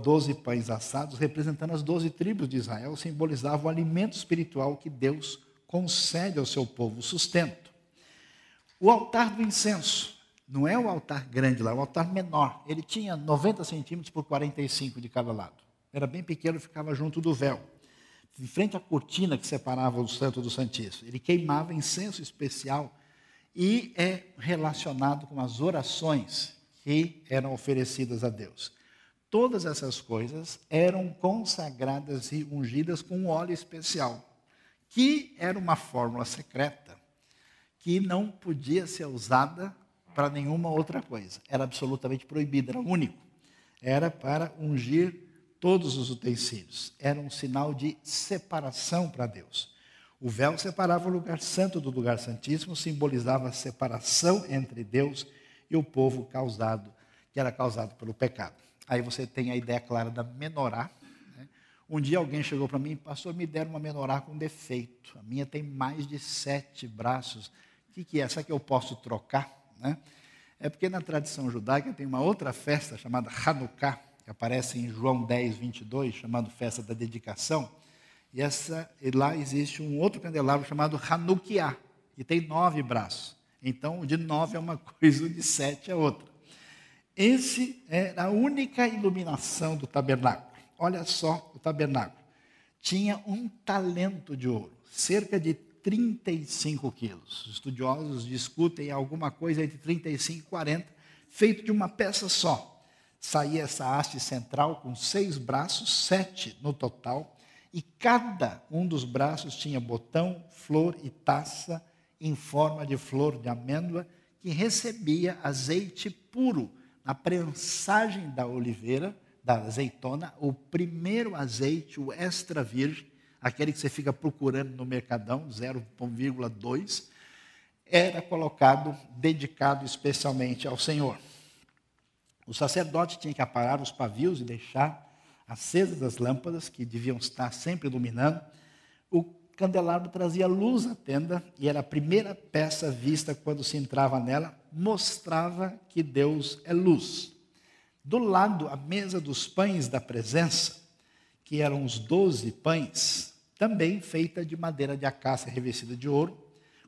doze pães assados, representando as doze tribos de Israel, simbolizavam o alimento espiritual que Deus concede ao seu povo, o sustento. O altar do incenso, não é o altar grande lá, é o altar menor. Ele tinha 90 centímetros por 45 de cada lado. Era bem pequeno, ficava junto do véu. Em frente à cortina que separava o santo do santíssimo. Ele queimava incenso especial e é relacionado com as orações que eram oferecidas a Deus. Todas essas coisas eram consagradas e ungidas com um óleo especial, que era uma fórmula secreta que não podia ser usada para nenhuma outra coisa. Era absolutamente proibido, era único. Era para ungir todos os utensílios. Era um sinal de separação para Deus. O véu separava o lugar santo do lugar santíssimo, simbolizava a separação entre Deus e o povo causado, que era causado pelo pecado. Aí você tem a ideia clara da menorá. Né? Um dia alguém chegou para mim, pastor, me deram uma menorá com defeito. A minha tem mais de sete braços. O que, que é? Essa que eu posso trocar? Né? É porque na tradição judaica tem uma outra festa chamada Hanukkah, que aparece em João 10, 22, chamado festa da dedicação. E, essa, e lá existe um outro candelabro chamado Hanukkah, que tem nove braços. Então, de nove é uma coisa, de sete é outra. Esse é a única iluminação do tabernáculo. Olha só o tabernáculo. Tinha um talento de ouro, cerca de 35 quilos. Os estudiosos discutem alguma coisa entre 35 e 40, feito de uma peça só. Saía essa haste central com seis braços, sete no total, e cada um dos braços tinha botão, flor e taça em forma de flor de amêndoa, que recebia azeite puro na prensagem da oliveira, da azeitona, o primeiro azeite, o extra virgem, aquele que você fica procurando no mercadão, 0,2, era colocado, dedicado especialmente ao Senhor. O sacerdote tinha que aparar os pavios e deixar acesas as lâmpadas, que deviam estar sempre iluminando. O candelabro trazia luz à tenda e era a primeira peça vista quando se entrava nela, mostrava que Deus é luz. Do lado, a mesa dos pães da presença, que eram os doze pães, também feita de madeira de acácia revestida de ouro,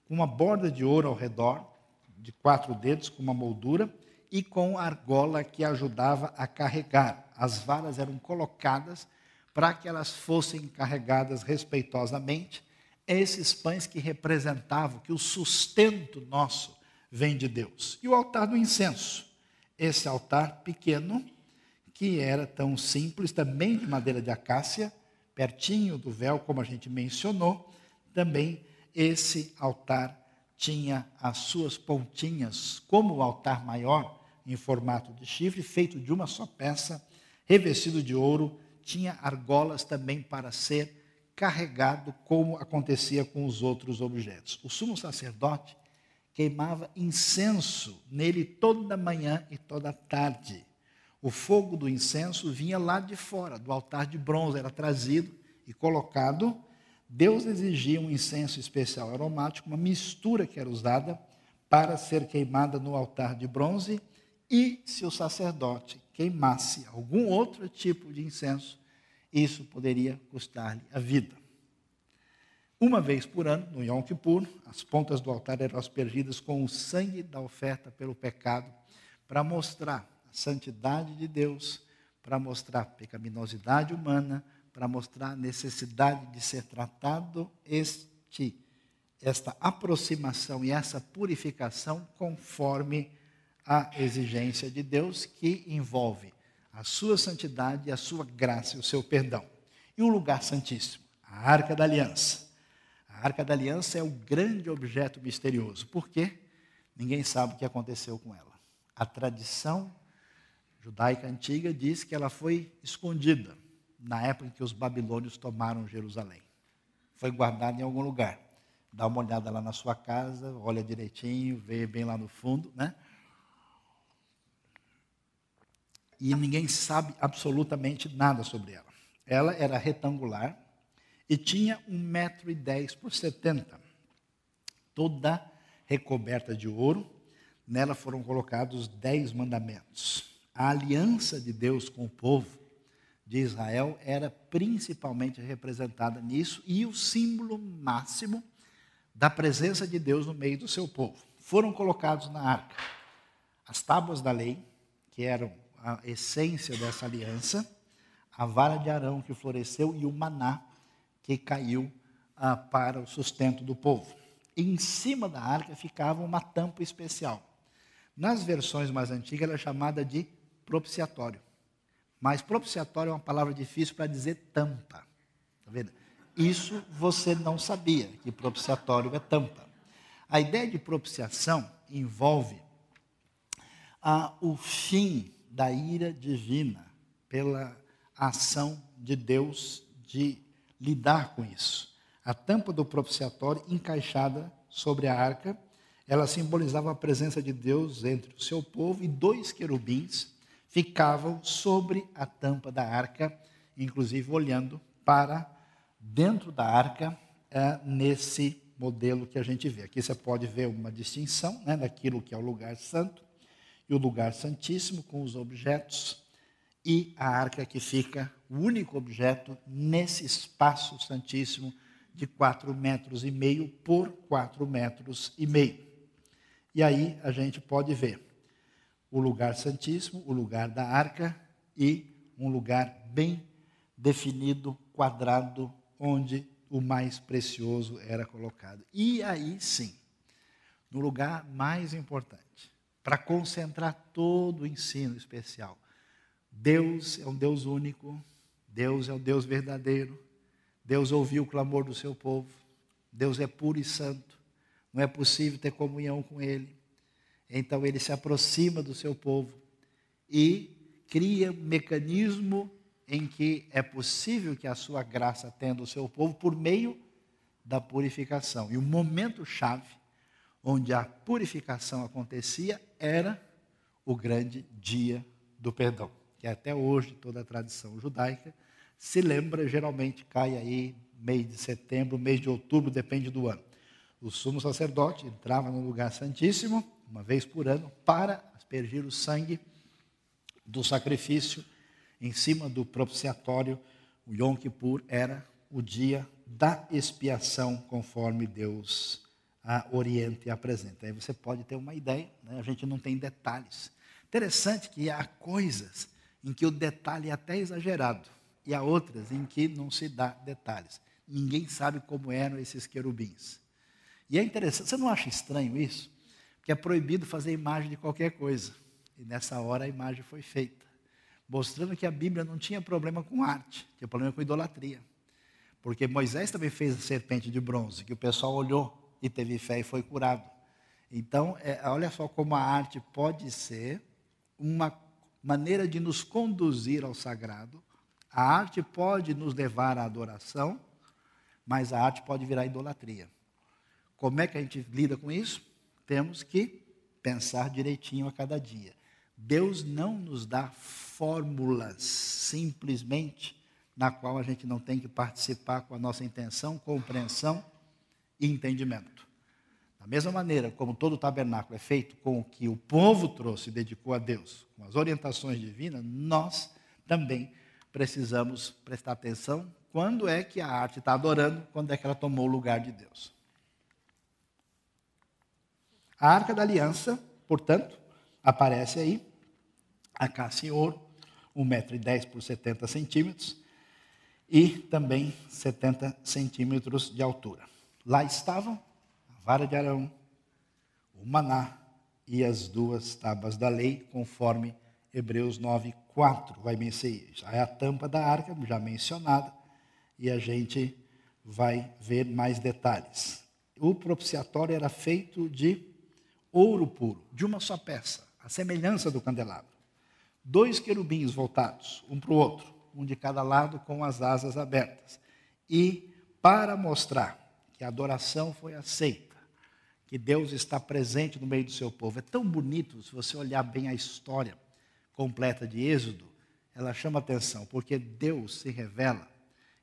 com uma borda de ouro ao redor, de quatro dedos, com uma moldura, e com argola que ajudava a carregar. As varas eram colocadas para que elas fossem carregadas respeitosamente. Esses pães que representavam que o sustento nosso vem de Deus. E o altar do incenso. Esse altar pequeno, que era tão simples, também de madeira de acácia, pertinho do véu, como a gente mencionou, também esse altar tinha as suas pontinhas, como o altar maior, em formato de chifre, feito de uma só peça, revestido de ouro, tinha argolas também para ser carregado, como acontecia com os outros objetos. O sumo sacerdote queimava incenso nele toda manhã e toda tarde. O fogo do incenso vinha lá de fora, do altar de bronze, era trazido e colocado. Deus exigia um incenso especial aromático, uma mistura que era usada para ser queimada no altar de bronze. E se o sacerdote queimasse algum outro tipo de incenso, isso poderia custar-lhe a vida. Uma vez por ano, no Yom Kippur, as pontas do altar eram aspergidas com o sangue da oferta pelo pecado, para mostrar santidade de Deus, para mostrar pecaminosidade humana, para mostrar a necessidade de ser tratado este esta aproximação e essa purificação conforme a exigência de Deus que envolve a sua santidade, a sua graça e o seu perdão. E o lugar santíssimo, a Arca da Aliança. A Arca da Aliança é o grande objeto misterioso. Por quê? Ninguém sabe o que aconteceu com ela. A tradição judaica antiga diz que ela foi escondida na época em que os babilônios tomaram Jerusalém. Foi guardada em algum lugar. Dá uma olhada lá na sua casa, olha direitinho, vê bem lá no fundo, né? E ninguém sabe absolutamente nada sobre ela. Ela era retangular, e tinha um metro e dez por setenta, toda recoberta de ouro. Nela foram colocados dez mandamentos. A aliança de Deus com o povo de Israel era principalmente representada nisso e o símbolo máximo da presença de Deus no meio do seu povo. Foram colocados na arca as tábuas da lei, que eram a essência dessa aliança, a vara de Arão que floresceu e o maná, que caiu ah, para o sustento do povo. Em cima da arca ficava uma tampa especial. Nas versões mais antigas, ela é chamada de propiciatório. Mas propiciatório é uma palavra difícil para dizer tampa. Está vendo? Isso você não sabia, que propiciatório é tampa. A ideia de propiciação envolve ah, o fim da ira divina pela ação de Deus de lidar com isso. A tampa do propiciatório encaixada sobre a arca, ela simbolizava a presença de Deus entre o seu povo e dois querubins ficavam sobre a tampa da arca, inclusive olhando para dentro da arca é, nesse modelo que a gente vê. Aqui você pode ver uma distinção né, daquilo que é o lugar santo e o lugar santíssimo com os objetos e a arca que fica o único objeto nesse espaço santíssimo de quatro metros e meio por quatro metros e meio. E aí a gente pode ver o lugar santíssimo, o lugar da arca e um lugar bem definido, quadrado, onde o mais precioso era colocado. E aí sim, no lugar mais importante, para concentrar todo o ensino especial. Deus é um Deus único, Deus é o Deus verdadeiro, Deus ouviu o clamor do seu povo, Deus é puro e santo, não é possível ter comunhão com Ele. Então ele se aproxima do seu povo e cria um mecanismo em que é possível que a sua graça atenda o seu povo por meio da purificação. E o momento chave onde a purificação acontecia era o grande dia do perdão, que até hoje toda a tradição judaica se lembra, geralmente cai aí mês de setembro, mês de outubro, depende do ano. O sumo sacerdote entrava no lugar santíssimo, uma vez por ano, para aspergir o sangue do sacrifício em cima do propiciatório, o Yom Kippur era o dia da expiação, conforme Deus a orienta e apresenta. Aí você pode ter uma ideia, né? a gente não tem detalhes. Interessante que há coisas em que o detalhe é até exagerado, e há outras em que não se dá detalhes. Ninguém sabe como eram esses querubins. E é interessante, você não acha estranho isso? Porque é proibido fazer imagem de qualquer coisa. E nessa hora a imagem foi feita mostrando que a Bíblia não tinha problema com arte, tinha problema com idolatria. Porque Moisés também fez a serpente de bronze, que o pessoal olhou e teve fé e foi curado. Então, é, olha só como a arte pode ser uma maneira de nos conduzir ao sagrado. A arte pode nos levar à adoração, mas a arte pode virar idolatria. Como é que a gente lida com isso? Temos que pensar direitinho a cada dia. Deus não nos dá fórmulas simplesmente na qual a gente não tem que participar com a nossa intenção, compreensão e entendimento. Da mesma maneira como todo tabernáculo é feito com o que o povo trouxe e dedicou a Deus, com as orientações divinas, nós também precisamos prestar atenção quando é que a arte está adorando, quando é que ela tomou o lugar de Deus. A arca da aliança, portanto, aparece aí, a caça em ouro, 1,10m por 70 centímetros, e também 70 centímetros de altura. Lá estavam a vara de Arão, o maná e as duas tábuas da lei, conforme Hebreus 9, 4 vai mencionar. É a tampa da arca, já mencionada, e a gente vai ver mais detalhes. O propiciatório era feito de ouro puro, de uma só peça, a semelhança do candelabro dois querubins voltados, um para o outro, um de cada lado com as asas abertas. E para mostrar que a adoração foi aceita, que Deus está presente no meio do seu povo. É tão bonito, se você olhar bem a história completa de Êxodo, ela chama atenção, porque Deus se revela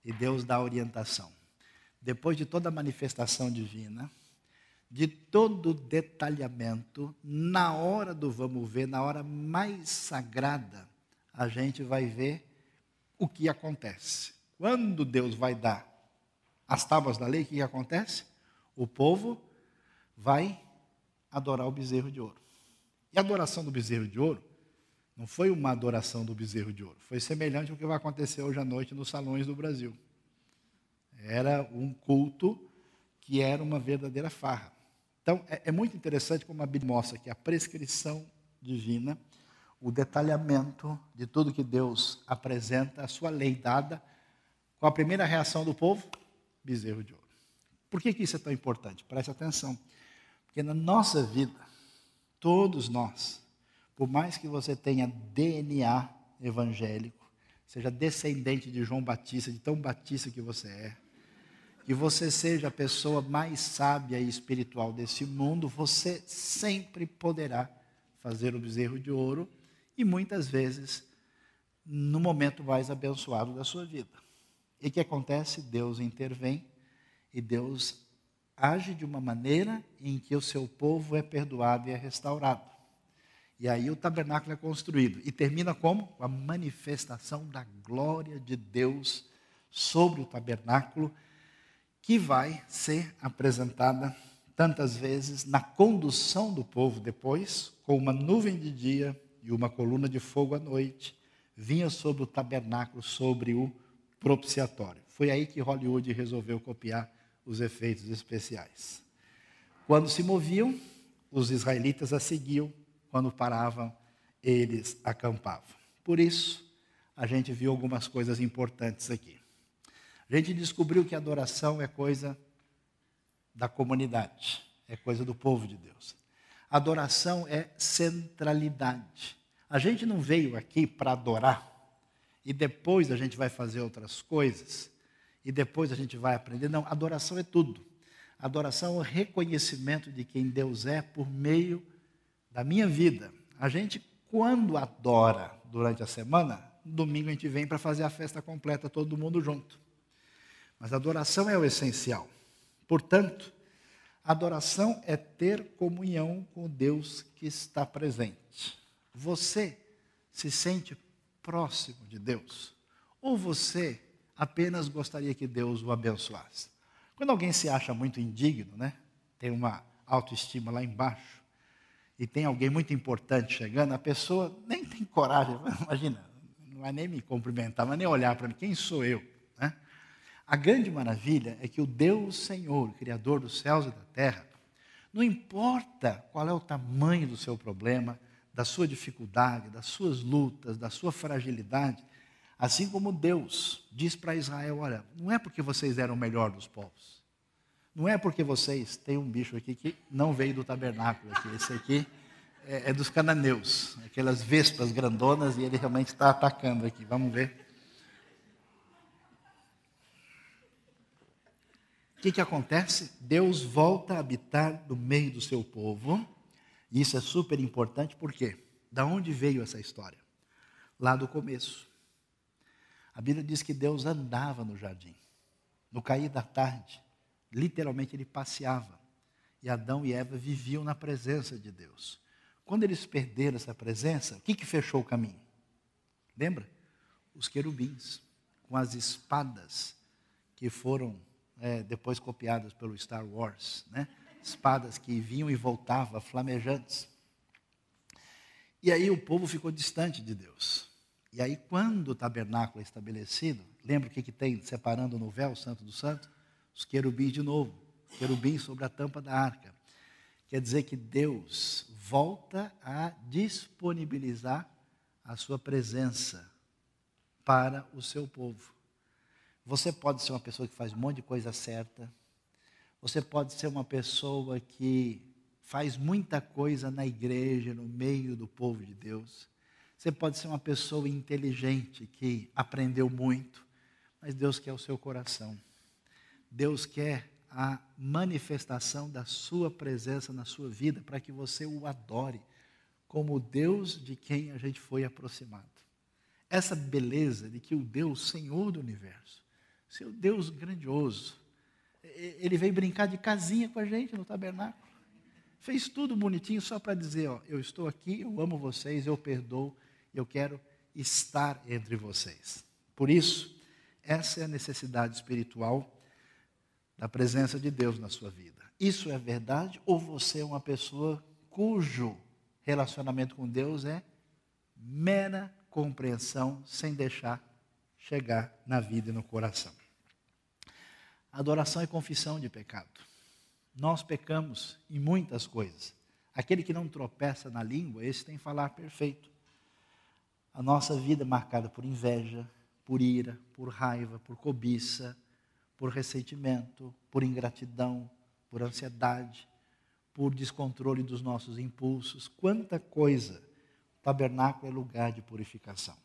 e Deus dá orientação. Depois de toda a manifestação divina, de todo detalhamento, na hora do vamos ver, na hora mais sagrada, a gente vai ver o que acontece. Quando Deus vai dar as tábuas da lei, o que acontece? O povo vai adorar o bezerro de ouro. E a adoração do bezerro de ouro não foi uma adoração do bezerro de ouro, foi semelhante ao que vai acontecer hoje à noite nos salões do Brasil. Era um culto que era uma verdadeira farra. Então, é, é muito interessante como a Bíblia mostra que a prescrição divina, o detalhamento de tudo que Deus apresenta, a sua lei dada, com a primeira reação do povo? Bezerro de ouro. Por que, que isso é tão importante? Preste atenção. Porque na nossa vida, todos nós, por mais que você tenha DNA evangélico, seja descendente de João Batista, de tão batista que você é, que você seja a pessoa mais sábia e espiritual desse mundo, você sempre poderá fazer o bezerro de ouro e muitas vezes no momento mais abençoado da sua vida. E o que acontece? Deus intervém e Deus age de uma maneira em que o seu povo é perdoado e é restaurado. E aí o tabernáculo é construído. E termina como? Com a manifestação da glória de Deus sobre o tabernáculo, que vai ser apresentada tantas vezes na condução do povo depois, com uma nuvem de dia e uma coluna de fogo à noite, vinha sobre o tabernáculo, sobre o propiciatório. Foi aí que Hollywood resolveu copiar os efeitos especiais. Quando se moviam, os israelitas a seguiam, quando paravam, eles acampavam. Por isso, a gente viu algumas coisas importantes aqui. A gente descobriu que adoração é coisa da comunidade, é coisa do povo de Deus. Adoração é centralidade. A gente não veio aqui para adorar e depois a gente vai fazer outras coisas e depois a gente vai aprender. Não, adoração é tudo. Adoração é o reconhecimento de quem Deus é por meio da minha vida. A gente, quando adora durante a semana, domingo a gente vem para fazer a festa completa, todo mundo junto. Mas adoração é o essencial. Portanto, adoração é ter comunhão com o Deus que está presente. Você se sente próximo de Deus? Ou você apenas gostaria que Deus o abençoasse? Quando alguém se acha muito indigno, né? Tem uma autoestima lá embaixo e tem alguém muito importante chegando, a pessoa nem tem coragem, imagina, não vai nem me cumprimentar, mas nem olhar para mim, quem sou eu? A grande maravilha é que o Deus Senhor, Criador dos céus e da terra, não importa qual é o tamanho do seu problema, da sua dificuldade, das suas lutas, da sua fragilidade, assim como Deus diz para Israel: olha, não é porque vocês eram o melhor dos povos, não é porque vocês têm um bicho aqui que não veio do tabernáculo aqui. Esse aqui é, é dos cananeus, aquelas vespas grandonas, e ele realmente está atacando aqui. Vamos ver. O que, que acontece? Deus volta a habitar no meio do seu povo. E isso é super importante, por quê? Da onde veio essa história? Lá do começo. A Bíblia diz que Deus andava no jardim. No cair da tarde, Literalmente ele passeava. E Adão e Eva viviam na presença de Deus. Quando eles perderam essa presença, o que, que fechou o caminho? Lembra? Os querubins, com as espadas que foram é, depois copiadas pelo Star Wars, né? espadas que vinham e voltavam, flamejantes. E aí o povo ficou distante de Deus. E aí, quando o tabernáculo é estabelecido, lembra o que, que tem separando no véu, o Santo do Santo? os querubins de novo, querubins sobre a tampa da arca. Quer dizer que Deus volta a disponibilizar a sua presença para o seu povo. Você pode ser uma pessoa que faz um monte de coisa certa. Você pode ser uma pessoa que faz muita coisa na igreja, no meio do povo de Deus. Você pode ser uma pessoa inteligente que aprendeu muito, mas Deus quer o seu coração. Deus quer a manifestação da sua presença na sua vida para que você o adore como o Deus de quem a gente foi aproximado. Essa beleza de que o Deus Senhor do universo, seu Deus grandioso, ele veio brincar de casinha com a gente no tabernáculo. Fez tudo bonitinho só para dizer, ó, eu estou aqui, eu amo vocês, eu perdoo, eu quero estar entre vocês. Por isso, essa é a necessidade espiritual da presença de Deus na sua vida. Isso é verdade ou você é uma pessoa cujo relacionamento com Deus é mera compreensão sem deixar chegar na vida e no coração? Adoração e confissão de pecado. Nós pecamos em muitas coisas. Aquele que não tropeça na língua, esse tem falar perfeito. A nossa vida é marcada por inveja, por ira, por raiva, por cobiça, por ressentimento, por ingratidão, por ansiedade, por descontrole dos nossos impulsos. Quanta coisa! O tabernáculo é lugar de purificação.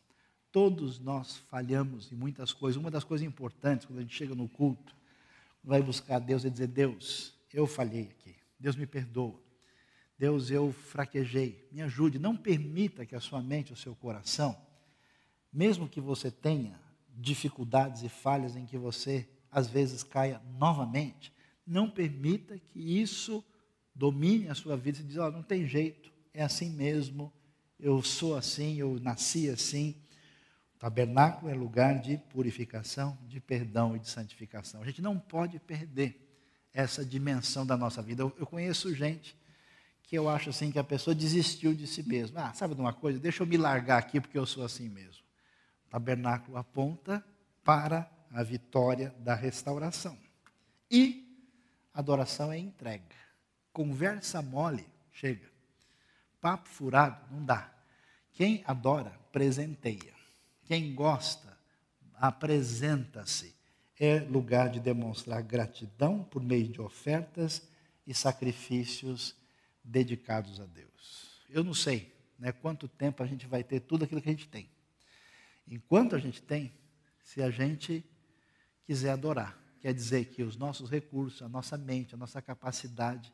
Todos nós falhamos em muitas coisas. Uma das coisas importantes, quando a gente chega no culto, vai buscar Deus e dizer: Deus, eu falhei aqui. Deus me perdoa. Deus, eu fraquejei. Me ajude. Não permita que a sua mente, o seu coração, mesmo que você tenha dificuldades e falhas em que você às vezes caia novamente, não permita que isso domine a sua vida e diz, oh, não tem jeito, é assim mesmo, eu sou assim, eu nasci assim. Tabernáculo é lugar de purificação, de perdão e de santificação. A gente não pode perder essa dimensão da nossa vida. Eu, eu conheço gente que eu acho assim que a pessoa desistiu de si mesma. Ah, sabe de uma coisa? Deixa eu me largar aqui porque eu sou assim mesmo. O tabernáculo aponta para a vitória da restauração. E adoração é entrega. Conversa mole, chega. Papo furado, não dá. Quem adora, presenteia. Quem gosta, apresenta-se. É lugar de demonstrar gratidão por meio de ofertas e sacrifícios dedicados a Deus. Eu não sei né, quanto tempo a gente vai ter tudo aquilo que a gente tem. Enquanto a gente tem, se a gente quiser adorar, quer dizer que os nossos recursos, a nossa mente, a nossa capacidade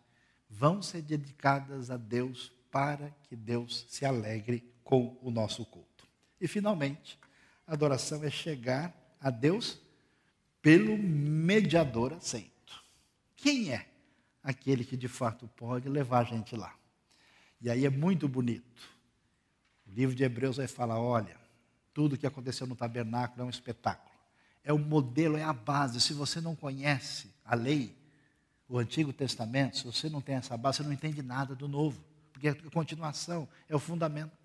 vão ser dedicadas a Deus para que Deus se alegre com o nosso culto. E finalmente, a adoração é chegar a Deus pelo mediador aceito. Quem é aquele que de fato pode levar a gente lá. E aí é muito bonito. O livro de Hebreus vai falar: olha, tudo que aconteceu no tabernáculo é um espetáculo. É o modelo, é a base. Se você não conhece a lei, o Antigo Testamento, se você não tem essa base, você não entende nada do novo. Porque a continuação é o fundamento.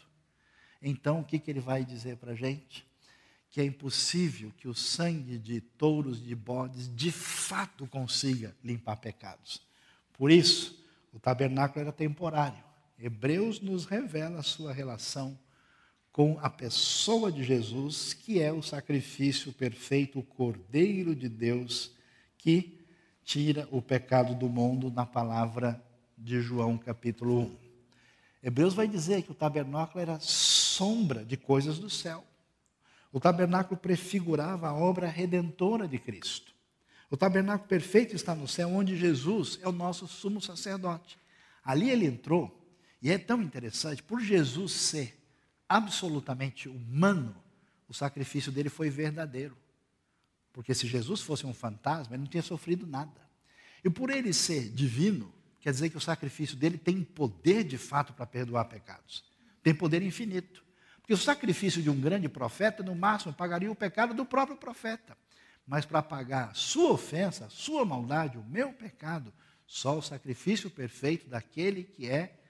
Então, o que, que ele vai dizer para a gente? Que é impossível que o sangue de touros de bodes de fato consiga limpar pecados. Por isso, o tabernáculo era temporário. Hebreus nos revela a sua relação com a pessoa de Jesus, que é o sacrifício perfeito, o Cordeiro de Deus, que tira o pecado do mundo, na palavra de João, capítulo 1. Hebreus vai dizer que o tabernáculo era sombra de coisas do céu. O tabernáculo prefigurava a obra redentora de Cristo. O tabernáculo perfeito está no céu, onde Jesus é o nosso sumo sacerdote. Ali ele entrou, e é tão interessante, por Jesus ser absolutamente humano, o sacrifício dele foi verdadeiro. Porque se Jesus fosse um fantasma, ele não tinha sofrido nada. E por ele ser divino, quer dizer que o sacrifício dele tem poder de fato para perdoar pecados. Tem poder infinito. Porque o sacrifício de um grande profeta, no máximo, pagaria o pecado do próprio profeta. Mas para pagar sua ofensa, sua maldade, o meu pecado, só o sacrifício perfeito daquele que é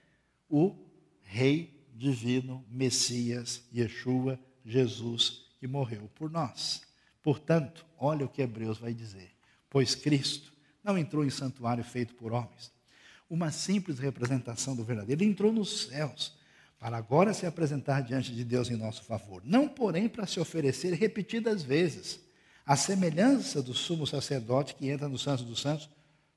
o Rei divino, Messias, Yeshua, Jesus, que morreu por nós. Portanto, olha o que Hebreus vai dizer: pois Cristo não entrou em santuário feito por homens, uma simples representação do verdadeiro, ele entrou nos céus, para agora se apresentar diante de Deus em nosso favor, não porém para se oferecer repetidas vezes a semelhança do sumo sacerdote que entra no Santo dos Santos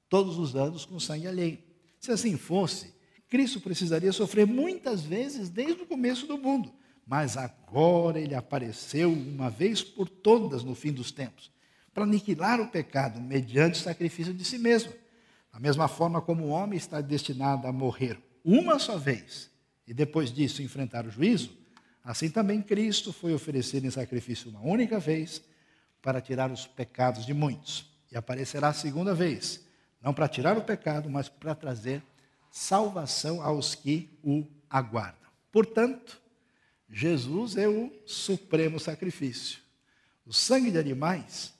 todos os anos com sangue alheio. Se assim fosse, Cristo precisaria sofrer muitas vezes desde o começo do mundo, mas agora ele apareceu uma vez por todas no fim dos tempos, para aniquilar o pecado mediante o sacrifício de si mesmo. Da mesma forma como o homem está destinado a morrer uma só vez e depois disso enfrentar o juízo, assim também Cristo foi oferecido em sacrifício uma única vez para tirar os pecados de muitos. E aparecerá a segunda vez, não para tirar o pecado, mas para trazer salvação aos que o aguardam. Portanto, Jesus é o supremo sacrifício. O sangue de animais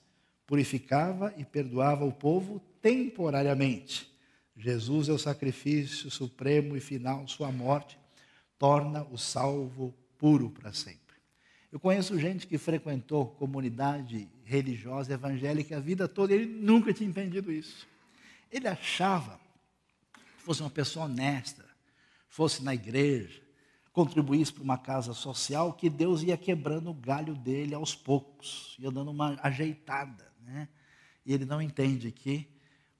purificava e perdoava o povo temporariamente. Jesus é o sacrifício supremo e final, sua morte torna o salvo puro para sempre. Eu conheço gente que frequentou comunidade religiosa evangélica a vida toda, ele nunca tinha entendido isso. Ele achava que fosse uma pessoa honesta, fosse na igreja, contribuísse para uma casa social, que Deus ia quebrando o galho dele aos poucos, ia dando uma ajeitada. Né? E ele não entende que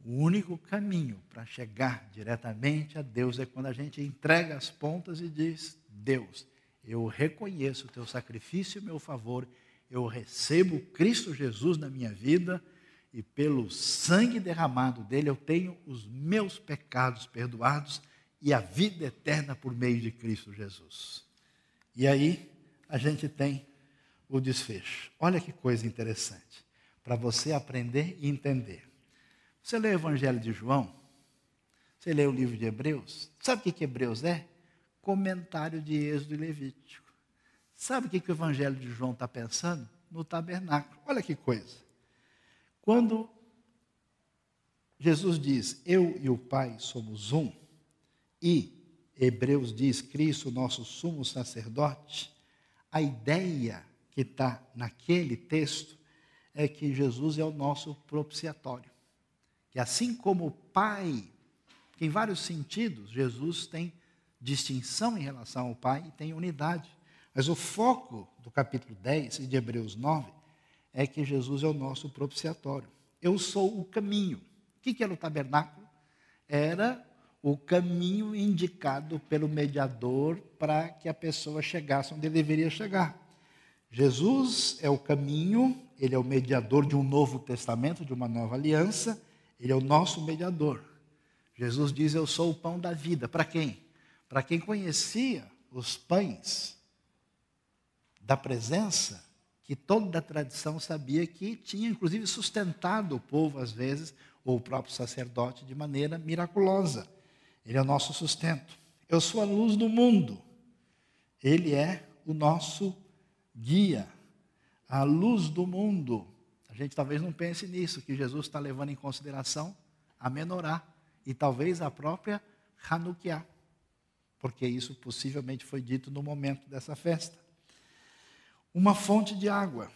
o único caminho para chegar diretamente a Deus é quando a gente entrega as pontas e diz: Deus, eu reconheço o teu sacrifício e meu favor, eu recebo Cristo Jesus na minha vida e pelo sangue derramado dele eu tenho os meus pecados perdoados e a vida eterna por meio de Cristo Jesus. E aí a gente tem o desfecho. Olha que coisa interessante, para você aprender e entender. Você lê o Evangelho de João, você lê o livro de Hebreus, sabe o que, Hebreus é? Comentário de Êxodo e Levítico. Sabe o que, que o Evangelho de João está pensando? No tabernáculo. Olha que coisa. Quando Jesus diz, eu e o Pai somos um, e Hebreus diz, Cristo, nosso sumo sacerdote, a ideia que está naquele texto é que Jesus é o nosso propiciatório. Que assim como o Pai, em vários sentidos, Jesus tem distinção em relação ao Pai e tem unidade. Mas o foco do capítulo 10 e de Hebreus 9 é que Jesus é o nosso propiciatório. Eu sou o caminho. O que era o tabernáculo? Era o caminho indicado pelo mediador para que a pessoa chegasse onde deveria chegar. Jesus é o caminho, ele é o mediador de um novo testamento, de uma nova aliança, ele é o nosso mediador. Jesus diz: Eu sou o pão da vida. Para quem? Para quem conhecia os pães da presença, que toda a tradição sabia que tinha, inclusive, sustentado o povo, às vezes, ou o próprio sacerdote, de maneira miraculosa. Ele é o nosso sustento. Eu sou a luz do mundo. Ele é o nosso guia. A luz do mundo. Gente talvez não pense nisso, que Jesus está levando em consideração a menorá e talvez a própria Hanukkah, porque isso possivelmente foi dito no momento dessa festa. Uma fonte de água,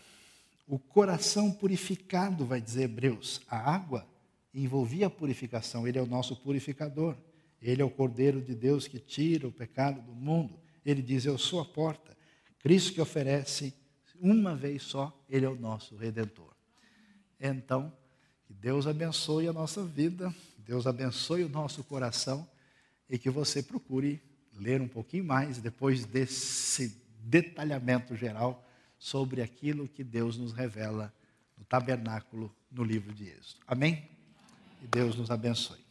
o coração purificado, vai dizer Hebreus. A água envolvia a purificação, ele é o nosso purificador. Ele é o Cordeiro de Deus que tira o pecado do mundo. Ele diz: Eu sou a porta. Cristo que oferece uma vez só, Ele é o nosso redentor. Então, que Deus abençoe a nossa vida, Deus abençoe o nosso coração e que você procure ler um pouquinho mais depois desse detalhamento geral sobre aquilo que Deus nos revela no tabernáculo no livro de Êxodo. Amém? E Deus nos abençoe.